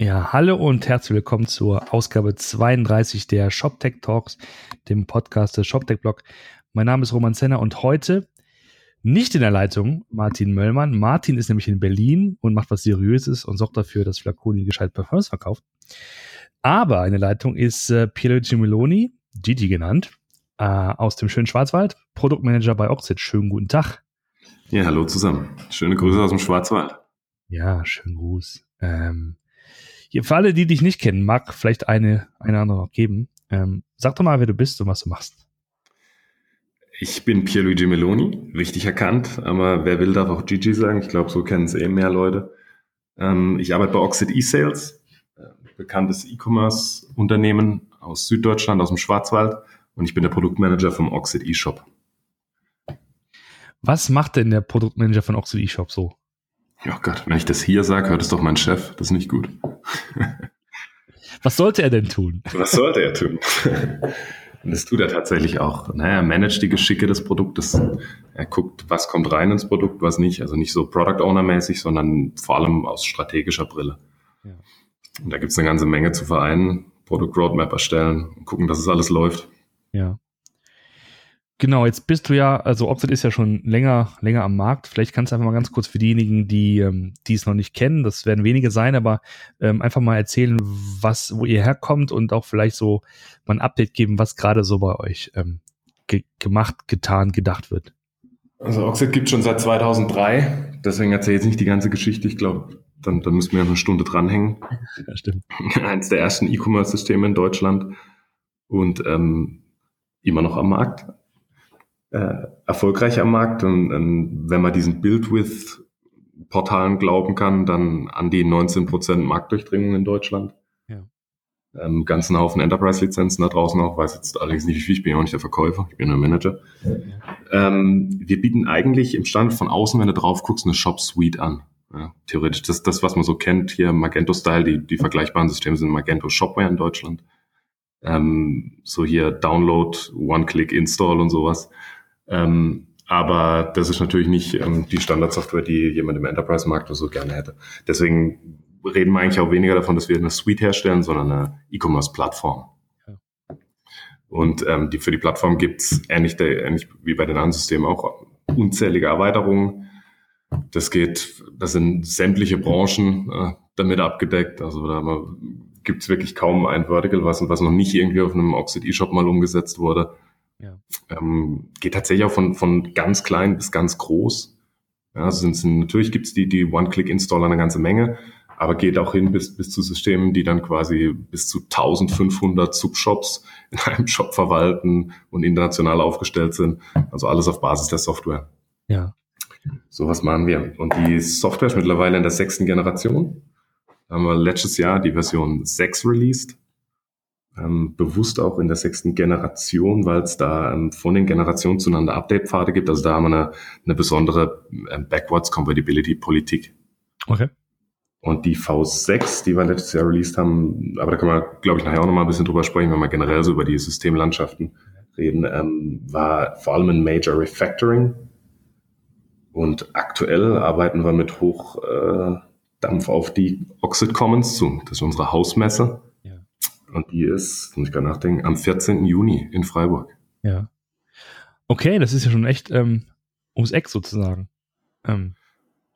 Ja, hallo und herzlich willkommen zur Ausgabe 32 der ShopTech Talks, dem Podcast des ShopTech Blog. Mein Name ist Roman Zenner und heute nicht in der Leitung Martin Möllmann. Martin ist nämlich in Berlin und macht was Seriöses und sorgt dafür, dass Flaconi gescheit Parfums verkauft. Aber in der Leitung ist äh, Pierluigi Meloni, Gigi genannt, äh, aus dem schönen Schwarzwald, Produktmanager bei Oxid. Schönen guten Tag. Ja, hallo zusammen. Schöne Grüße aus dem Schwarzwald. Ja, schönen Gruß. Ähm, für alle, die dich nicht kennen, mag vielleicht eine, eine andere noch geben. Ähm, sag doch mal, wer du bist und was du machst. Ich bin Pierluigi Meloni, richtig erkannt, aber wer will, darf auch Gigi sagen. Ich glaube, so kennen es eh mehr Leute. Ähm, ich arbeite bei Oxid eSales, äh, bekanntes E-Commerce-Unternehmen aus Süddeutschland, aus dem Schwarzwald und ich bin der Produktmanager vom Oxid eShop. Was macht denn der Produktmanager von Oxid eShop so? Oh Gott, wenn ich das hier sage, hört es doch mein Chef. Das ist nicht gut. Was sollte er denn tun? Was sollte er tun? Und das tut er tatsächlich auch. Naja, er managt die Geschicke des Produktes. Er guckt, was kommt rein ins Produkt, was nicht. Also nicht so Product Owner-mäßig, sondern vor allem aus strategischer Brille. Ja. Und da gibt es eine ganze Menge zu vereinen. Product Roadmap erstellen und gucken, dass es alles läuft. Ja. Genau, jetzt bist du ja, also Oxid ist ja schon länger, länger am Markt. Vielleicht kannst du einfach mal ganz kurz für diejenigen, die, ähm, die es noch nicht kennen, das werden wenige sein, aber ähm, einfach mal erzählen, was, wo ihr herkommt und auch vielleicht so mal ein Update geben, was gerade so bei euch ähm, ge gemacht, getan, gedacht wird. Also Oxid gibt schon seit 2003, deswegen erzähle ich jetzt nicht die ganze Geschichte. Ich glaube, dann, dann müssen wir noch eine Stunde dranhängen. Ja, stimmt. Eins der ersten E-Commerce-Systeme in Deutschland und ähm, immer noch am Markt äh, erfolgreich am Markt. Und, und wenn man diesen Build-with-Portalen glauben kann, dann an die 19% Marktdurchdringung in Deutschland. Ja. Ähm, ganzen Haufen Enterprise-Lizenzen da draußen auch, weiß jetzt allerdings nicht wie viel, ich bin ja auch nicht der Verkäufer, ich bin nur Manager. Ja. Ähm, wir bieten eigentlich im Stand von außen, wenn du drauf guckst, eine Shop-Suite an. Ja, theoretisch, das das, was man so kennt, hier Magento-Style, die, die vergleichbaren Systeme sind Magento Shopware in Deutschland. Ähm, so hier Download, One-Click-Install und sowas. Ähm, aber das ist natürlich nicht ähm, die Standardsoftware, die jemand im Enterprise-Markt so gerne hätte. Deswegen reden wir eigentlich auch weniger davon, dass wir eine Suite herstellen, sondern eine E-Commerce-Plattform. Und ähm, die, für die Plattform gibt's ähnlich, ähnlich wie bei den anderen Systemen auch unzählige Erweiterungen. Das geht, das sind sämtliche Branchen äh, damit abgedeckt. Also da gibt's wirklich kaum ein Vertical, was, was noch nicht irgendwie auf einem Oxid eShop mal umgesetzt wurde. Ja. Ähm, geht tatsächlich auch von, von ganz klein bis ganz groß. Ja, also sind, sind, natürlich gibt's die, die One-Click-Installer eine ganze Menge, aber geht auch hin bis, bis zu Systemen, die dann quasi bis zu 1500 Subshops in einem Shop verwalten und international aufgestellt sind. Also alles auf Basis der Software. Ja. Sowas machen wir. Und die Software ist mittlerweile in der sechsten Generation. Da haben wir letztes Jahr die Version 6 released ähm, bewusst auch in der sechsten Generation, weil es da ähm, von den Generationen zueinander Update-Pfade gibt. Also da haben wir eine, eine besondere äh, Backwards-Compatibility-Politik. Okay. Und die V6, die wir letztes Jahr released haben, aber da können wir, glaube ich, nachher auch nochmal ein bisschen drüber sprechen, wenn wir generell so über die Systemlandschaften reden, ähm, war vor allem ein Major Refactoring. Und aktuell arbeiten wir mit Hochdampf äh, auf die Oxid Commons zu. Das ist unsere Hausmesse und die ist, muss ich gerade nachdenken, am 14. Juni in Freiburg. Ja. Okay, das ist ja schon echt ähm, ums Eck sozusagen. Ähm.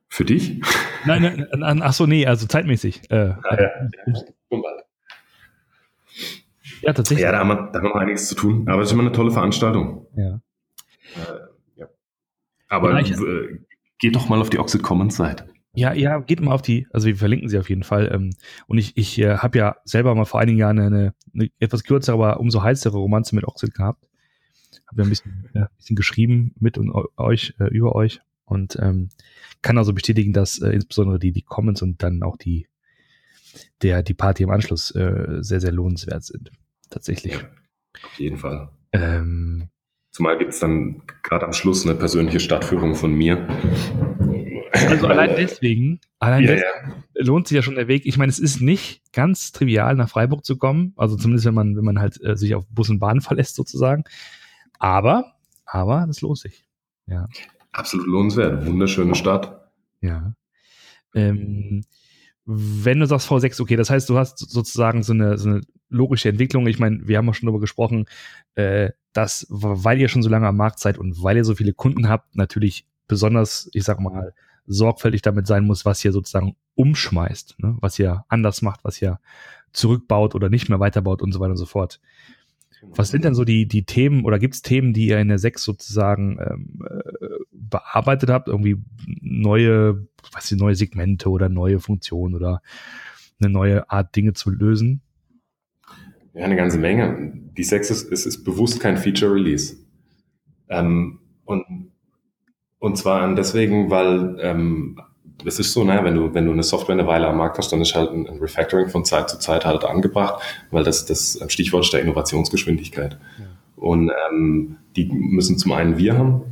Für dich? Nein, nein, nein, ach so, nee, also zeitmäßig. Äh, ah, ja. ja, tatsächlich. Ja, da haben, wir, da haben wir noch einiges zu tun. Aber es ist immer eine tolle Veranstaltung. Ja. Äh, ja. Aber äh, geh doch mal auf die Oxid Commons Seite. Ja, ja, geht mal auf die, also wir verlinken sie auf jeden Fall. Ähm, und ich, ich äh, habe ja selber mal vor einigen Jahren eine, eine etwas kürzere, aber umso heißere Romanze mit Oxid gehabt. Habe ja ein bisschen, ja, ein bisschen geschrieben mit und euch, äh, über euch. Und ähm, kann also bestätigen, dass äh, insbesondere die, die Comments und dann auch die, der, die Party im Anschluss äh, sehr, sehr lohnenswert sind. Tatsächlich. Ja, auf jeden Fall. Ähm, Zumal gibt es dann gerade am Schluss eine persönliche Stadtführung von mir. Also allein deswegen, allein ja, deswegen lohnt sich ja schon der Weg. Ich meine, es ist nicht ganz trivial, nach Freiburg zu kommen. Also zumindest, wenn man, wenn man halt äh, sich auf Bus und Bahn verlässt, sozusagen. Aber, aber das lohnt sich. Ja. Absolut lohnenswert. Wunderschöne Stadt. Ja. Ähm, wenn du sagst V6, okay, das heißt, du hast sozusagen so eine, so eine logische Entwicklung. Ich meine, wir haben auch schon darüber gesprochen, äh, dass, weil ihr schon so lange am Markt seid und weil ihr so viele Kunden habt, natürlich besonders, ich sag mal, sorgfältig damit sein muss, was ihr sozusagen umschmeißt, ne? was ihr anders macht, was ihr zurückbaut oder nicht mehr weiterbaut und so weiter und so fort. Was sind denn so die, die Themen oder gibt es Themen, die ihr in der 6 sozusagen ähm, äh, bearbeitet habt? Irgendwie neue, was die neue Segmente oder neue Funktionen oder eine neue Art Dinge zu lösen? Ja, eine ganze Menge. Die 6 ist, ist, ist bewusst kein Feature Release. Ähm, und, und zwar deswegen, weil ähm, es ist so, naja, wenn du, wenn du eine Software eine Weile am Markt hast, dann ist halt ein, Refactoring von Zeit zu Zeit halt angebracht, weil das, das Stichwort ist der Innovationsgeschwindigkeit. Ja. Und ähm, die müssen zum einen wir haben,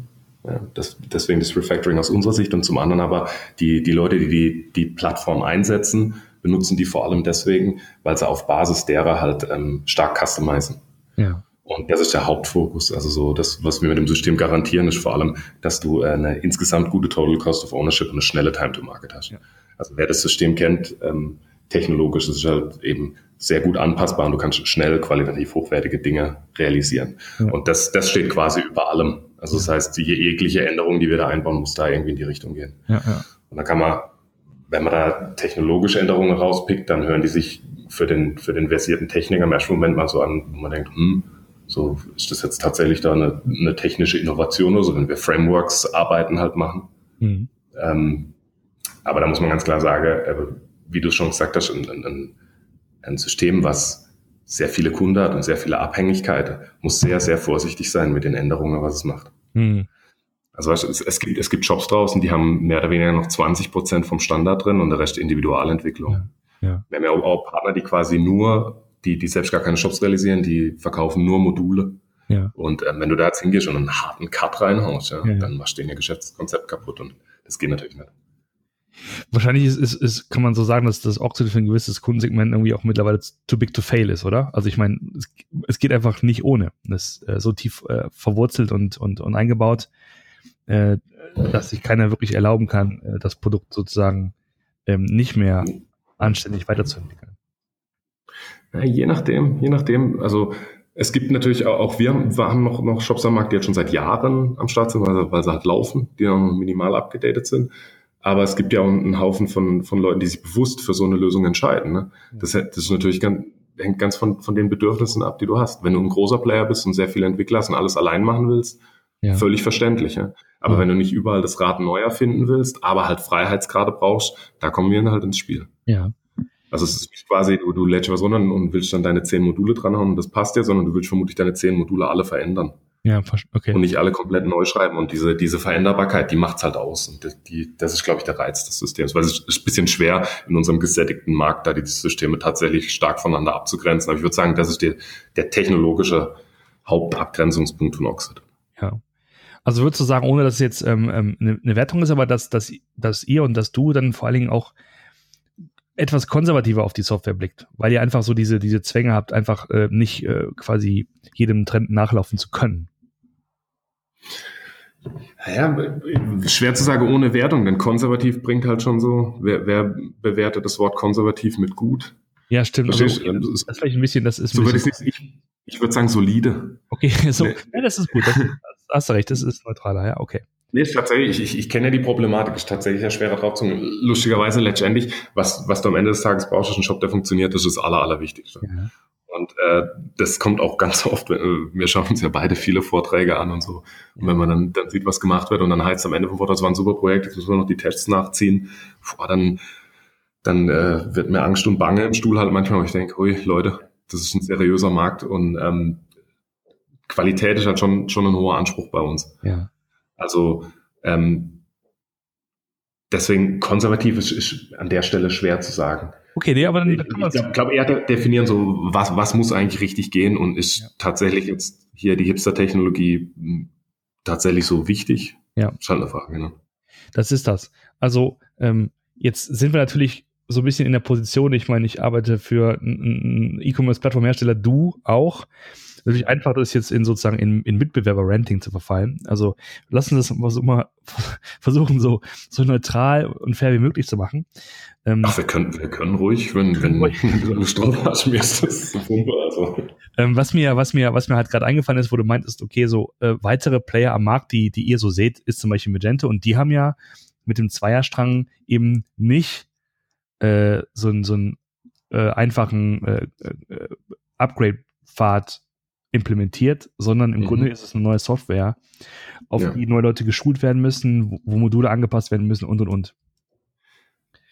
ja, das, deswegen das Refactoring aus unserer Sicht und zum anderen aber die, die Leute, die, die die Plattform einsetzen, benutzen die vor allem deswegen, weil sie auf Basis derer halt ähm, stark customizen. Ja. Und das ist der Hauptfokus. Also so das, was wir mit dem System garantieren, ist vor allem, dass du eine insgesamt gute Total Cost of Ownership und eine schnelle Time to Market hast. Ja. Also wer das System kennt, ähm, technologisch ist es halt eben sehr gut anpassbar und du kannst schnell qualitativ hochwertige Dinge realisieren. Ja. Und das, das steht quasi über allem. Also das heißt, die jegliche Änderung, die wir da einbauen, muss da irgendwie in die Richtung gehen. Ja, ja. Und dann kann man, wenn man da technologische Änderungen rauspickt, dann hören die sich für den, für den versierten Techniker im ersten Moment mal so an, wo man denkt, hm, so ist das jetzt tatsächlich da eine, eine technische Innovation oder so, wenn wir Frameworks arbeiten halt machen. Mhm. Ähm, aber da muss man ganz klar sagen, äh, wie du schon gesagt hast, ein, ein, ein System, was sehr viele Kunden hat und sehr viele Abhängigkeiten, muss sehr, sehr vorsichtig sein mit den Änderungen, was es macht. Mhm. Also es, es, gibt, es gibt Shops draußen, die haben mehr oder weniger noch 20 Prozent vom Standard drin und der Rest Individualentwicklung. Ja, ja. Wir haben ja auch, Partner, die quasi nur die, die selbst gar keine Shops realisieren, die verkaufen nur Module. Ja. Und ähm, wenn du da jetzt hingehst und einen harten Cut reinhaust, ja, ja, dann machst du den ihr Geschäftskonzept kaputt und das geht natürlich nicht. Wahrscheinlich ist, ist, ist, kann man so sagen, dass das Oxid für ein gewisses Kundensegment irgendwie auch mittlerweile too big to fail ist, oder? Also ich meine, es, es, geht einfach nicht ohne. Das ist äh, so tief äh, verwurzelt und, und, und eingebaut, äh, dass sich keiner wirklich erlauben kann, äh, das Produkt sozusagen ähm, nicht mehr anständig weiterzuentwickeln. Ja, je nachdem, je nachdem. Also es gibt natürlich auch, wir haben noch, noch Shops am Markt, die jetzt schon seit Jahren am Start sind, weil, weil sie halt laufen, die noch minimal abgedatet sind. Aber es gibt ja auch einen Haufen von, von Leuten, die sich bewusst für so eine Lösung entscheiden. Ne? Das, das ist natürlich ganz, hängt ganz von, von den Bedürfnissen ab, die du hast. Wenn du ein großer Player bist und sehr viele Entwickler hast und alles allein machen willst, ja. völlig verständlich. Ja? Aber ja. wenn du nicht überall das Rad neu erfinden willst, aber halt Freiheitsgrade brauchst, da kommen wir dann halt ins Spiel. Ja. Also es ist quasi, du, du lädst was runter und willst dann deine zehn Module dranhauen und das passt ja, sondern du willst vermutlich deine zehn Module alle verändern. Ja, okay. Und nicht alle komplett neu schreiben. Und diese, diese Veränderbarkeit, die macht's halt aus. Und die, das ist, glaube ich, der Reiz des Systems. Weil es ist ein bisschen schwer, in unserem gesättigten Markt da die Systeme tatsächlich stark voneinander abzugrenzen. Aber ich würde sagen, das ist die, der technologische Hauptabgrenzungspunkt von Oxid. Ja. Also würdest du sagen, ohne dass es jetzt ähm, ähm eine, eine Wertung ist, aber dass, dass, dass ihr und dass du dann vor allen Dingen auch etwas konservativer auf die Software blickt, weil ihr einfach so diese, diese Zwänge habt, einfach äh, nicht äh, quasi jedem Trend nachlaufen zu können. Ja, schwer zu sagen ohne Wertung, denn konservativ bringt halt schon so, wer, wer bewertet das Wort konservativ mit gut? Ja, stimmt. Also, das ist vielleicht ein bisschen, das ist. So würde ich, ich, ich würde sagen solide. Okay, so, nee. ja, das ist gut. Das, hast du recht, das ist neutraler, ja, okay. Nee, ist tatsächlich, ich, ich kenne ja die Problematik, ist tatsächlich ja schwerer drauf zu Lustigerweise letztendlich, was, was du am Ende des Tages brauchst, ist ein Shop, der funktioniert, das ist das Aller, Allerwichtigste. Ja. Und äh, das kommt auch ganz oft, wir schauen uns ja beide viele Vorträge an und so. Und wenn man dann, dann sieht, was gemacht wird und dann heißt es am Ende vom Vortrag, das war ein super Projekt, jetzt müssen wir noch die Tests nachziehen, boah, dann, dann äh, wird mir Angst und Bange im Stuhl halt manchmal, wo ich denke, ui, Leute, das ist ein seriöser Markt und ähm, Qualität ist halt schon, schon ein hoher Anspruch bei uns. Ja. Also ähm, deswegen konservativ ist, ist an der Stelle schwer zu sagen. Okay, nee, aber dann, ich, ich glaube glaub eher definieren so, was, was muss eigentlich richtig gehen und ist ja. tatsächlich jetzt hier die Hipster-Technologie hm, tatsächlich so wichtig? Ja. Ist halt eine Frage, ne? Das ist das. Also ähm, jetzt sind wir natürlich so ein bisschen in der Position, ich meine, ich arbeite für einen E-Commerce-Plattformhersteller, du auch. Natürlich einfach ist jetzt in sozusagen in, in Mitbewerber-Ranting zu verfallen. Also lassen Sie das immer versuchen, so, so neutral und fair wie möglich zu machen. Ähm, Ach, wir können, wir können ruhig, wenn, wenn du hast, mir ist das super. Also. Ähm, was mir, was mir, was mir halt gerade eingefallen ist, wo du meintest, okay, so äh, weitere Player am Markt, die, die ihr so seht, ist zum Beispiel Magento und die haben ja mit dem Zweierstrang eben nicht äh, so, einen so einen äh, einfachen äh, äh, Upgrade-Pfad implementiert, sondern im mhm. Grunde ist es eine neue Software, auf ja. die neue Leute geschult werden müssen, wo, wo, Module angepasst werden müssen und und und.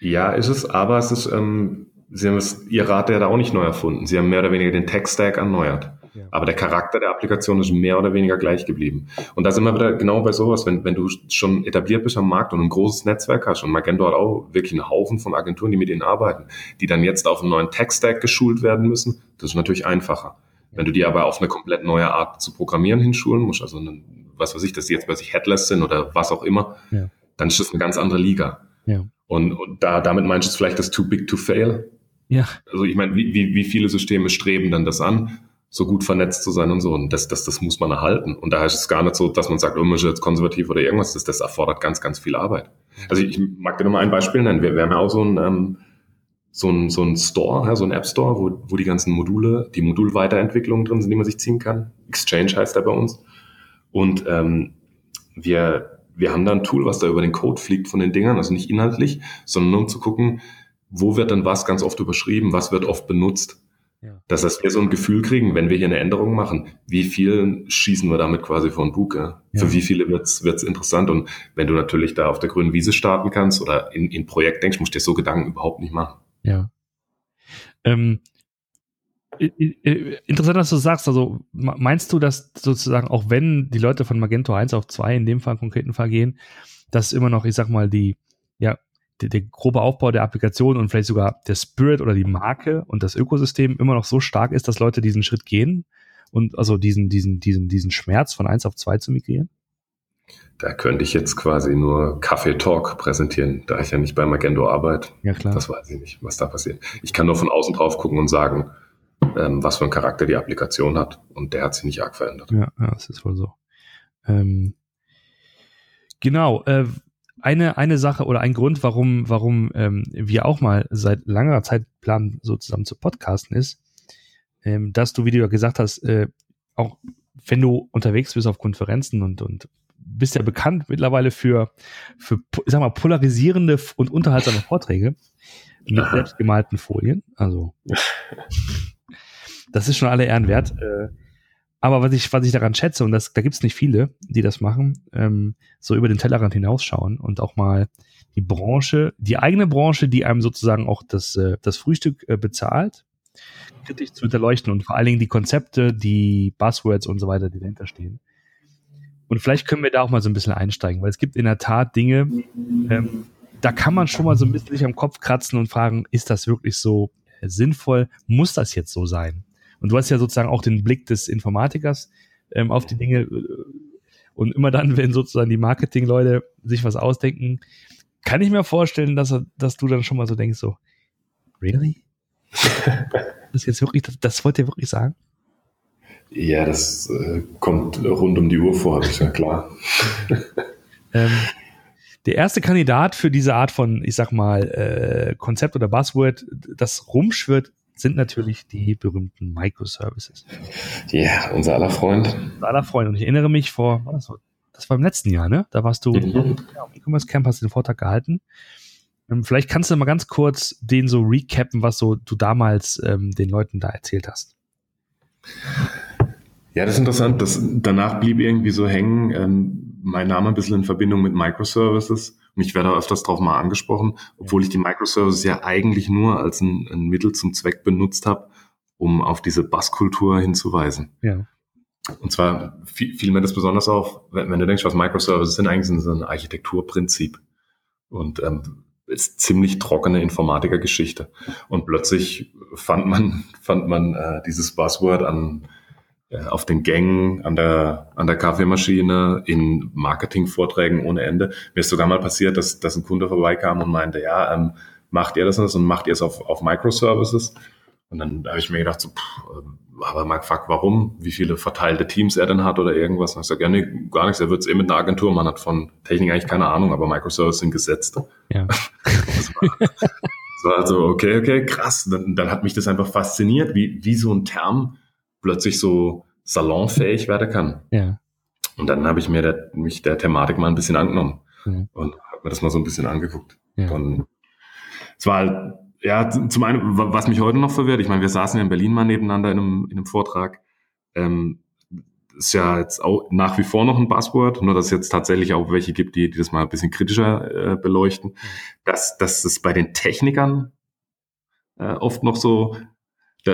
Ja, ist es, aber es ist, ähm, Sie haben es, Ihr Rat ja da auch nicht neu erfunden. Sie haben mehr oder weniger den Tech-Stack erneuert. Aber der Charakter der Applikation ist mehr oder weniger gleich geblieben. Und da sind wir wieder genau bei sowas, wenn, wenn du schon etabliert bist am Markt und ein großes Netzwerk hast und Magento hat auch wirklich einen Haufen von Agenturen, die mit ihnen arbeiten, die dann jetzt auf einen neuen Tech-Stack geschult werden müssen, das ist natürlich einfacher. Wenn du die aber auf eine komplett neue Art zu programmieren hinschulen musst, also eine, was weiß ich, dass die jetzt bei sich Headless sind oder was auch immer, ja. dann ist das eine ganz andere Liga. Ja. Und, und da, damit meinst du vielleicht das Too Big to Fail? Ja. Also ich meine, wie, wie, wie viele Systeme streben dann das an? so gut vernetzt zu sein und so. Und das, das, das muss man erhalten. Und da heißt es gar nicht so, dass man sagt, oh, man ist jetzt konservativ oder irgendwas. Das, das erfordert ganz, ganz viel Arbeit. Also ich mag dir nochmal ein Beispiel nennen. Wir, wir haben ja auch so ein, ähm, so ein, so ein Store, so ein App Store, wo, wo die ganzen Module, die Modulweiterentwicklungen drin sind, die man sich ziehen kann. Exchange heißt der bei uns. Und ähm, wir, wir haben da ein Tool, was da über den Code fliegt von den Dingern, also nicht inhaltlich, sondern nur um zu gucken, wo wird dann was ganz oft überschrieben, was wird oft benutzt. Ja. Das heißt, wir so ein Gefühl kriegen, wenn wir hier eine Änderung machen, wie viel schießen wir damit quasi von Bug? Ja? Ja. Für wie viele wird's wird's interessant? Und wenn du natürlich da auf der grünen Wiese starten kannst oder in, in Projekt denkst, musst du dir so Gedanken überhaupt nicht machen. Ja. Ähm, interessant, dass du sagst, also meinst du, dass sozusagen, auch wenn die Leute von Magento 1 auf 2 in dem Fall, konkreten Fall gehen, dass immer noch, ich sag mal, die, ja, der, der grobe Aufbau der Applikation und vielleicht sogar der Spirit oder die Marke und das Ökosystem immer noch so stark ist, dass Leute diesen Schritt gehen und also diesen, diesen, diesen, diesen Schmerz von eins auf zwei zu migrieren? Da könnte ich jetzt quasi nur Kaffee Talk präsentieren, da ich ja nicht bei Magento arbeite. Ja, klar. Das weiß ich nicht, was da passiert. Ich kann nur von außen drauf gucken und sagen, ähm, was für einen Charakter die Applikation hat. Und der hat sich nicht arg verändert. Ja, ja das ist wohl so. Ähm, genau. Äh, eine, eine Sache oder ein Grund, warum, warum ähm, wir auch mal seit langer Zeit planen, so zusammen zu podcasten, ist, ähm, dass du, wie du ja gesagt hast, äh, auch wenn du unterwegs bist auf Konferenzen und, und bist ja bekannt mittlerweile für, für ich sag mal, polarisierende und unterhaltsame Vorträge mit selbstgemalten Folien. Also, das ist schon alle Ehren wert. Äh, aber was ich, was ich daran schätze, und das, da gibt's nicht viele, die das machen, ähm, so über den Tellerrand hinausschauen und auch mal die Branche, die eigene Branche, die einem sozusagen auch das, äh, das Frühstück äh, bezahlt, kritisch zu hinterleuchten und vor allen Dingen die Konzepte, die Buzzwords und so weiter, die dahinter stehen. Und vielleicht können wir da auch mal so ein bisschen einsteigen, weil es gibt in der Tat Dinge, ähm, da kann man schon mal so ein bisschen sich am Kopf kratzen und fragen, ist das wirklich so äh, sinnvoll? Muss das jetzt so sein? Und du hast ja sozusagen auch den Blick des Informatikers ähm, auf die Dinge. Äh, und immer dann, wenn sozusagen die Marketingleute sich was ausdenken, kann ich mir vorstellen, dass, dass du dann schon mal so denkst, so, really? das jetzt wirklich, das, das wollt ihr wirklich sagen? Ja, das äh, kommt rund um die Uhr vor, habe ich ja klar. ähm, der erste Kandidat für diese Art von, ich sag mal, äh, Konzept oder Buzzword, das rumschwirrt, sind natürlich die berühmten Microservices. Ja, yeah, unser aller Freund. Unser aller Freund. Und ich erinnere mich vor, war das, das war im letzten Jahr, ne? Da warst du mhm. ja, am E-Commerce Camp, hast den Vortrag gehalten. Ähm, vielleicht kannst du mal ganz kurz den so recappen, was so du damals ähm, den Leuten da erzählt hast. Ja, das ist interessant. Das, danach blieb irgendwie so hängen ähm, mein Name ein bisschen in Verbindung mit Microservices. Und ich werde öfters drauf mal angesprochen, obwohl ich die Microservices ja eigentlich nur als ein, ein Mittel zum Zweck benutzt habe, um auf diese Basskultur hinzuweisen. Ja. Und zwar fiel, fiel mir das besonders auf, wenn, wenn, du denkst, was Microservices sind, eigentlich sind sie ein Architekturprinzip. Und ähm, ist ziemlich trockene Informatikergeschichte. Und plötzlich fand man, fand man äh, dieses Buzzword an auf den Gängen, an der, an der Kaffeemaschine, in Marketingvorträgen ohne Ende. Mir ist sogar mal passiert, dass, dass ein Kunde vorbeikam und meinte, ja, ähm, macht ihr das und macht ihr es auf, auf Microservices? Und dann habe ich mir gedacht, so, pff, aber mal gefragt, warum, wie viele verteilte Teams er denn hat oder irgendwas. Und ich sage, ja, nee, gar nichts, er wird es eh mit einer Agentur, man hat von Technik eigentlich keine Ahnung, aber Microservices sind gesetzt. Ja. das, war, das war also, okay, okay, krass. Dann, dann hat mich das einfach fasziniert, wie, wie so ein Term plötzlich so salonfähig werden kann. Ja. Und dann habe ich mir der, mich der Thematik mal ein bisschen angenommen mhm. und habe mir das mal so ein bisschen angeguckt. Ja. Und es war halt ja, zum einen, was mich heute noch verwirrt, ich meine, wir saßen ja in Berlin mal nebeneinander in einem, in einem Vortrag. Ähm, ist ja jetzt auch nach wie vor noch ein Buzzword, nur dass es jetzt tatsächlich auch welche gibt, die, die das mal ein bisschen kritischer äh, beleuchten, dass, dass es bei den Technikern äh, oft noch so,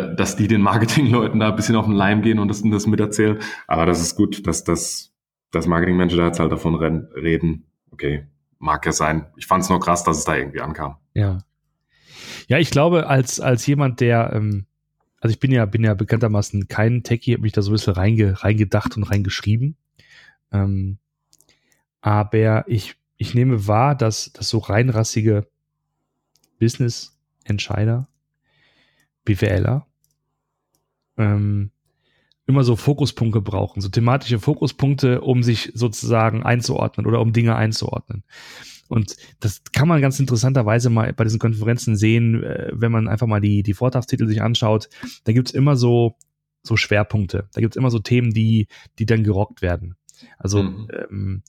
dass die den Marketingleuten da ein bisschen auf den Leim gehen und das, das miterzählen. Aber das ist gut, dass das dass Marketingmenschen da jetzt halt davon reden. Okay, mag ja sein. Ich fand es nur krass, dass es da irgendwie ankam. Ja. Ja, ich glaube, als, als jemand, der, ähm, also ich bin ja, bin ja bekanntermaßen kein Techie, habe mich da so ein bisschen reinge, reingedacht und reingeschrieben. Ähm, aber ich, ich nehme wahr, dass, dass so reinrassige Business-Entscheider, BWLer, ähm, immer so Fokuspunkte brauchen, so thematische Fokuspunkte, um sich sozusagen einzuordnen oder um Dinge einzuordnen. Und das kann man ganz interessanterweise mal bei diesen Konferenzen sehen, äh, wenn man einfach mal die, die Vortragstitel sich anschaut. Da gibt's immer so, so Schwerpunkte. Da gibt's immer so Themen, die, die dann gerockt werden. Also mhm. ähm,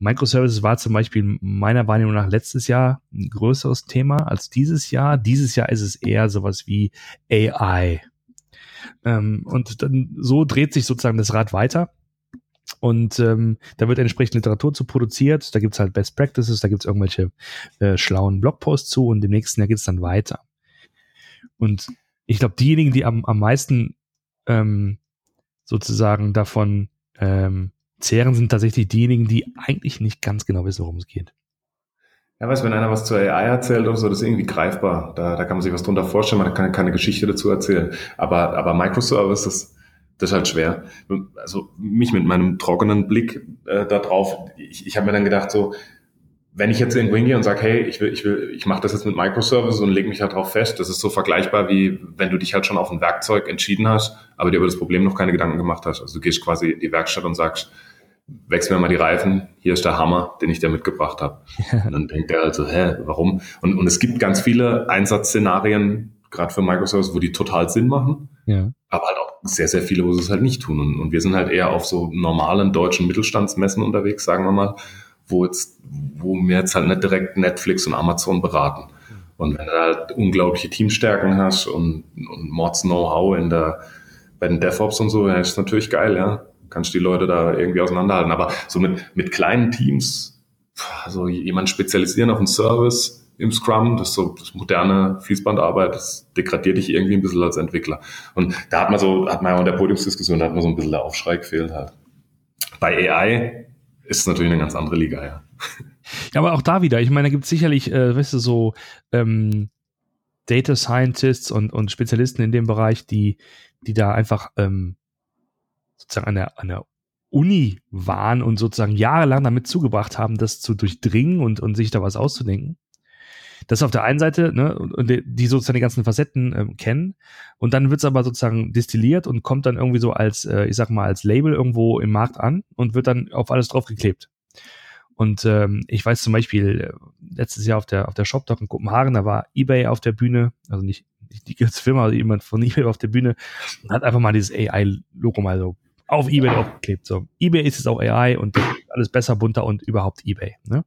Microservices war zum Beispiel meiner Wahrnehmung nach letztes Jahr ein größeres Thema als dieses Jahr. Dieses Jahr ist es eher sowas wie AI. Ähm, und dann so dreht sich sozusagen das Rad weiter. Und ähm, da wird entsprechend Literatur zu produziert. Da gibt's halt Best Practices, da gibt's irgendwelche äh, schlauen Blogposts zu und im nächsten Jahr geht's dann weiter. Und ich glaube, diejenigen, die am, am meisten ähm, sozusagen davon ähm, zehren, sind tatsächlich diejenigen, die eigentlich nicht ganz genau wissen, worum es geht. Ja, weißt wenn einer was zur AI erzählt oder so, das ist irgendwie greifbar. Da, da kann man sich was drunter vorstellen, man kann keine Geschichte dazu erzählen. Aber, aber Microservices, das ist halt schwer. Also mich mit meinem trockenen Blick äh, da drauf, ich, ich habe mir dann gedacht, so, wenn ich jetzt irgendwo hingehe und sage, hey, ich will, ich will, ich mache das jetzt mit Microservices und lege mich halt drauf fest, das ist so vergleichbar wie wenn du dich halt schon auf ein Werkzeug entschieden hast, aber dir über das Problem noch keine Gedanken gemacht hast. Also du gehst quasi in die Werkstatt und sagst, wechsel mir mal die Reifen, hier ist der Hammer, den ich dir mitgebracht habe. Ja. Und dann denkt er also, hä, warum? Und, und es gibt ganz viele Einsatzszenarien, gerade für Microservices, wo die total Sinn machen, ja. aber halt auch sehr, sehr viele, wo sie es halt nicht tun. Und, und wir sind halt eher auf so normalen deutschen Mittelstandsmessen unterwegs, sagen wir mal, wo jetzt, wo wir jetzt halt nicht direkt Netflix und Amazon beraten. Und wenn du halt unglaubliche Teamstärken hast und, und Mords Know-how in der, bei den DevOps und so, ja, ist natürlich geil, ja kannst die Leute da irgendwie auseinanderhalten. Aber so mit, mit kleinen Teams, also jemand spezialisieren auf einen Service im Scrum, das so das moderne Fließbandarbeit, das degradiert dich irgendwie ein bisschen als Entwickler. Und da hat man so, hat man ja in der Podiumsdiskussion, da hat man so ein bisschen der Aufschrei gefehlt halt. Bei AI ist es natürlich eine ganz andere Liga, ja. Ja, aber auch da wieder, ich meine, da gibt es sicherlich, äh, weißt du, so ähm, Data Scientists und, und Spezialisten in dem Bereich, die, die da einfach ähm, sozusagen an der, an der Uni waren und sozusagen jahrelang damit zugebracht haben, das zu durchdringen und, und sich da was auszudenken. Das auf der einen Seite, ne, und die sozusagen die ganzen Facetten ähm, kennen. Und dann wird es aber sozusagen destilliert und kommt dann irgendwie so als, äh, ich sag mal, als Label irgendwo im Markt an und wird dann auf alles draufgeklebt. Und ähm, ich weiß zum Beispiel, äh, letztes Jahr auf der, auf der Shoptalk in Kopenhagen, da war eBay auf der Bühne, also nicht, nicht die ganze Firma, also jemand von eBay auf der Bühne hat einfach mal dieses AI-Logo mal so auf eBay aufgeklebt. So, eBay ist jetzt auch AI und alles besser, bunter und überhaupt eBay. Ne?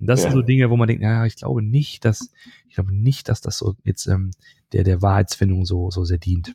Und das ja. sind so Dinge, wo man denkt, ja, ich glaube nicht, dass, ich glaube nicht, dass das so jetzt ähm, der, der Wahrheitsfindung so, so sehr dient.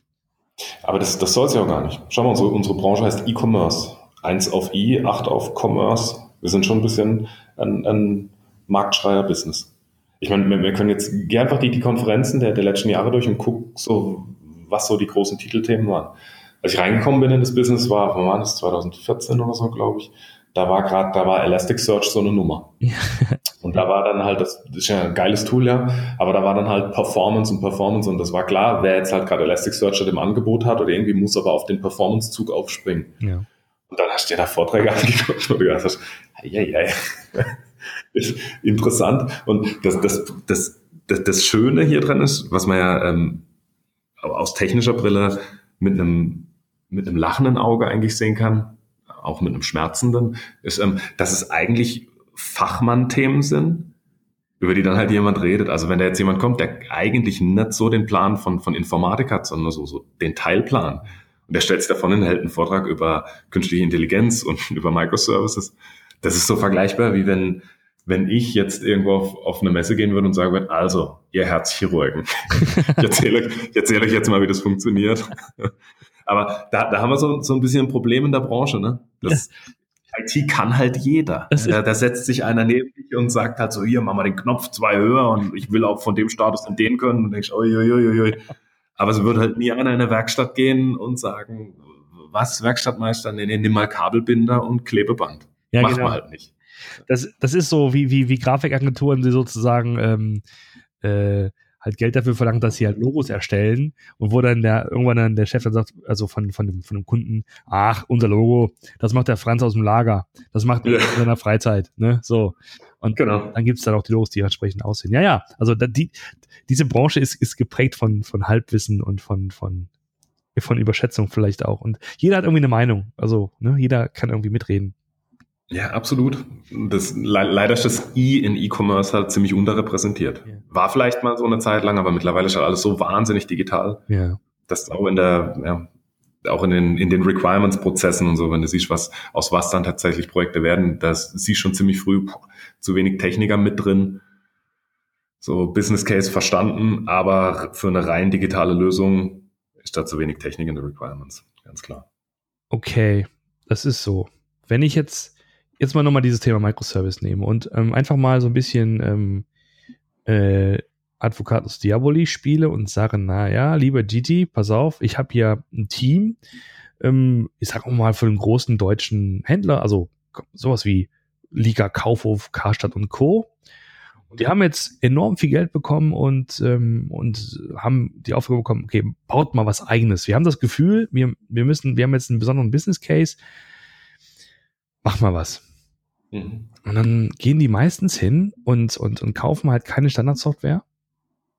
Aber das, das soll es ja auch gar nicht. Schau mal, unsere, unsere Branche heißt E-Commerce. Eins auf I, acht auf Commerce. Wir sind schon ein bisschen ein, ein Marktschreier-Business. Ich meine, wir, wir können jetzt geh einfach die, die Konferenzen der, der letzten Jahre durch und gucken, so, was so die großen Titelthemen waren als ich reingekommen bin in das Business, war, wann war das, 2014 oder so, glaube ich, da war gerade, da war Elasticsearch so eine Nummer. und da war dann halt, das, das ist ja ein geiles Tool, ja, aber da war dann halt Performance und Performance und das war klar, wer jetzt halt gerade Elasticsearch im Angebot hat oder irgendwie muss aber auf den Performance-Zug aufspringen. Ja. Und dann hast du dir da Vorträge angeguckt und du hast, ja, ja, ja. interessant. Und das, das, das das, das Schöne hier drin ist, was man ja ähm, aus technischer Brille mit einem, mit einem lachenden Auge eigentlich sehen kann, auch mit einem schmerzenden, ist, ähm, dass es eigentlich Fachmann-Themen sind, über die dann halt jemand redet. Also wenn da jetzt jemand kommt, der eigentlich nicht so den Plan von, von Informatik hat, sondern so, so den Teilplan. Und der stellt sich davon hin, hält einen Vortrag über künstliche Intelligenz und über Microservices. Das ist so vergleichbar, wie wenn, wenn ich jetzt irgendwo auf, auf eine Messe gehen würde und sagen würde, also, ihr Herzchirurgen, ich erzähle, ich erzähle euch jetzt mal, wie das funktioniert. Aber da, da haben wir so, so ein bisschen ein Problem in der Branche. Ne? Das, IT kann halt jeder. Da, da, setzt sich einer neben dich und sagt halt so, hier, mach mal den Knopf zwei höher und ich will auch von dem Status in den können. Und denkst, oi. Aber es wird halt nie einer in eine Werkstatt gehen und sagen, was, Werkstattmeister? Nee, nee, nimm mal Kabelbinder und Klebeband. Ja, Macht genau. man halt nicht. Das, das ist so wie, wie, wie Grafikagenturen, die sozusagen ähm, äh, halt Geld dafür verlangt, dass sie halt Logos erstellen und wo dann der irgendwann dann der Chef dann sagt, also von, von, dem, von dem Kunden, ach, unser Logo, das macht der Franz aus dem Lager, das macht er ja. in seiner Freizeit, ne, so. Und genau. dann gibt's dann auch die Logos, die entsprechend aussehen. Ja, ja, also da, die, diese Branche ist, ist geprägt von, von Halbwissen und von, von, von Überschätzung vielleicht auch. Und jeder hat irgendwie eine Meinung. Also, ne, jeder kann irgendwie mitreden. Ja, absolut. Das, leider ist das I in E-Commerce halt ziemlich unterrepräsentiert. Ja. War vielleicht mal so eine Zeit lang, aber mittlerweile ist halt alles so wahnsinnig digital, ja. dass auch in der, ja, auch in den, in den Requirements-Prozessen und so, wenn du siehst, was, aus was dann tatsächlich Projekte werden, das siehst schon ziemlich früh puh, zu wenig Techniker mit drin. So Business Case verstanden, aber für eine rein digitale Lösung ist da zu wenig Technik in den Requirements, ganz klar. Okay, das ist so. Wenn ich jetzt jetzt mal nochmal dieses Thema Microservice nehme und ähm, einfach mal so ein bisschen ähm, äh, Advocatus Diaboli spiele und sage, naja, lieber Gigi, pass auf, ich habe hier ein Team, ähm, ich sag mal für einen großen deutschen Händler, also sowas wie Liga Kaufhof, Karstadt und Co. Und die haben jetzt enorm viel Geld bekommen und, ähm, und haben die Aufgabe bekommen, okay, baut mal was eigenes. Wir haben das Gefühl, wir, wir müssen, wir haben jetzt einen besonderen Business Case, mach mal was. Mhm. Und dann gehen die meistens hin und, und, und kaufen halt keine Standardsoftware,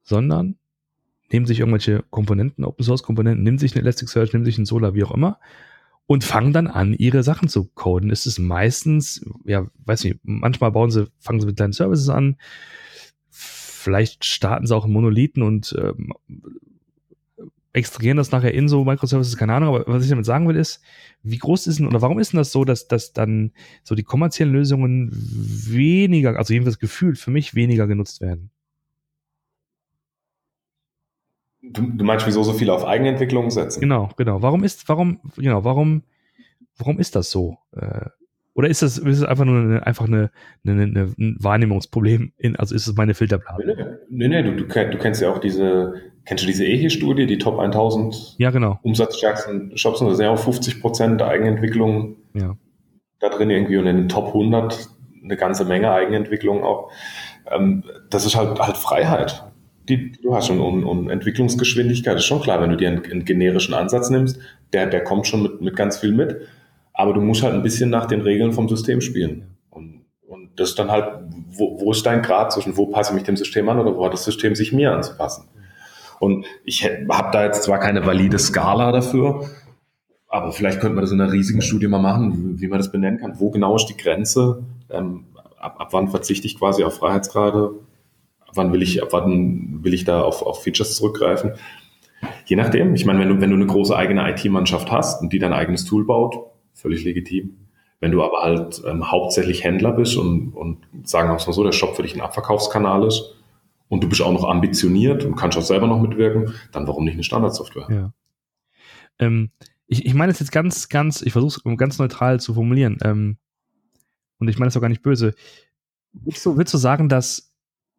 sondern nehmen sich irgendwelche Komponenten, Open Source Komponenten, nehmen sich eine Elasticsearch, nehmen sich ein Solar, wie auch immer, und fangen dann an, ihre Sachen zu coden. Es ist meistens, ja, weiß nicht, manchmal bauen sie, fangen sie mit kleinen Services an, vielleicht starten sie auch in Monolithen und ähm, extrahieren das nachher in so Microservices, keine Ahnung, aber was ich damit sagen will, ist, wie groß ist denn oder warum ist denn das so, dass, dass dann so die kommerziellen Lösungen weniger, also jedenfalls gefühlt für mich weniger genutzt werden? Du, du meinst, wieso so viele auf Eigenentwicklung setzen? Genau, genau. Warum ist, warum, genau, warum, warum ist das so? Äh, oder ist das, ist das einfach nur eine, einfach eine, eine, eine, ein Wahrnehmungsproblem? In, also ist es meine Filterblase? Nee, nee, du, du, du kennst ja auch diese, kennst du diese EHE-Studie, die Top 1000 ja, genau. umsatzstärksten Shops? Und da sind ja auch 50 Prozent Eigenentwicklung ja. da drin irgendwie und in den Top 100 eine ganze Menge Eigenentwicklung auch. Ähm, das ist halt, halt Freiheit. Die, du hast schon und, und Entwicklungsgeschwindigkeit, ist schon klar, wenn du dir einen, einen generischen Ansatz nimmst, der, der kommt schon mit, mit ganz viel mit. Aber du musst halt ein bisschen nach den Regeln vom System spielen. Und, und das ist dann halt, wo, wo ist dein Grad zwischen, wo passe ich mich dem System an oder wo hat das System sich mir anzupassen? Und ich habe da jetzt zwar keine valide Skala dafür, aber vielleicht könnte man das in einer riesigen Studie mal machen, wie man das benennen kann. Wo genau ist die Grenze? Ähm, ab, ab wann verzichte ich quasi auf Freiheitsgrade? Ab wann will ich, ab wann will ich da auf, auf Features zurückgreifen? Je nachdem. Ich meine, wenn du, wenn du eine große eigene IT-Mannschaft hast und die dein eigenes Tool baut, völlig legitim. Wenn du aber halt ähm, hauptsächlich Händler bist und, und sagen wir mal so, der Shop für dich ein Abverkaufskanal ist und du bist auch noch ambitioniert und kannst auch selber noch mitwirken, dann warum nicht eine Standardsoftware? Ja. Ähm, ich, ich meine es jetzt ganz, ganz, ich versuche es ganz neutral zu formulieren. Ähm, und ich meine es auch gar nicht böse. Willst du, willst du sagen, dass,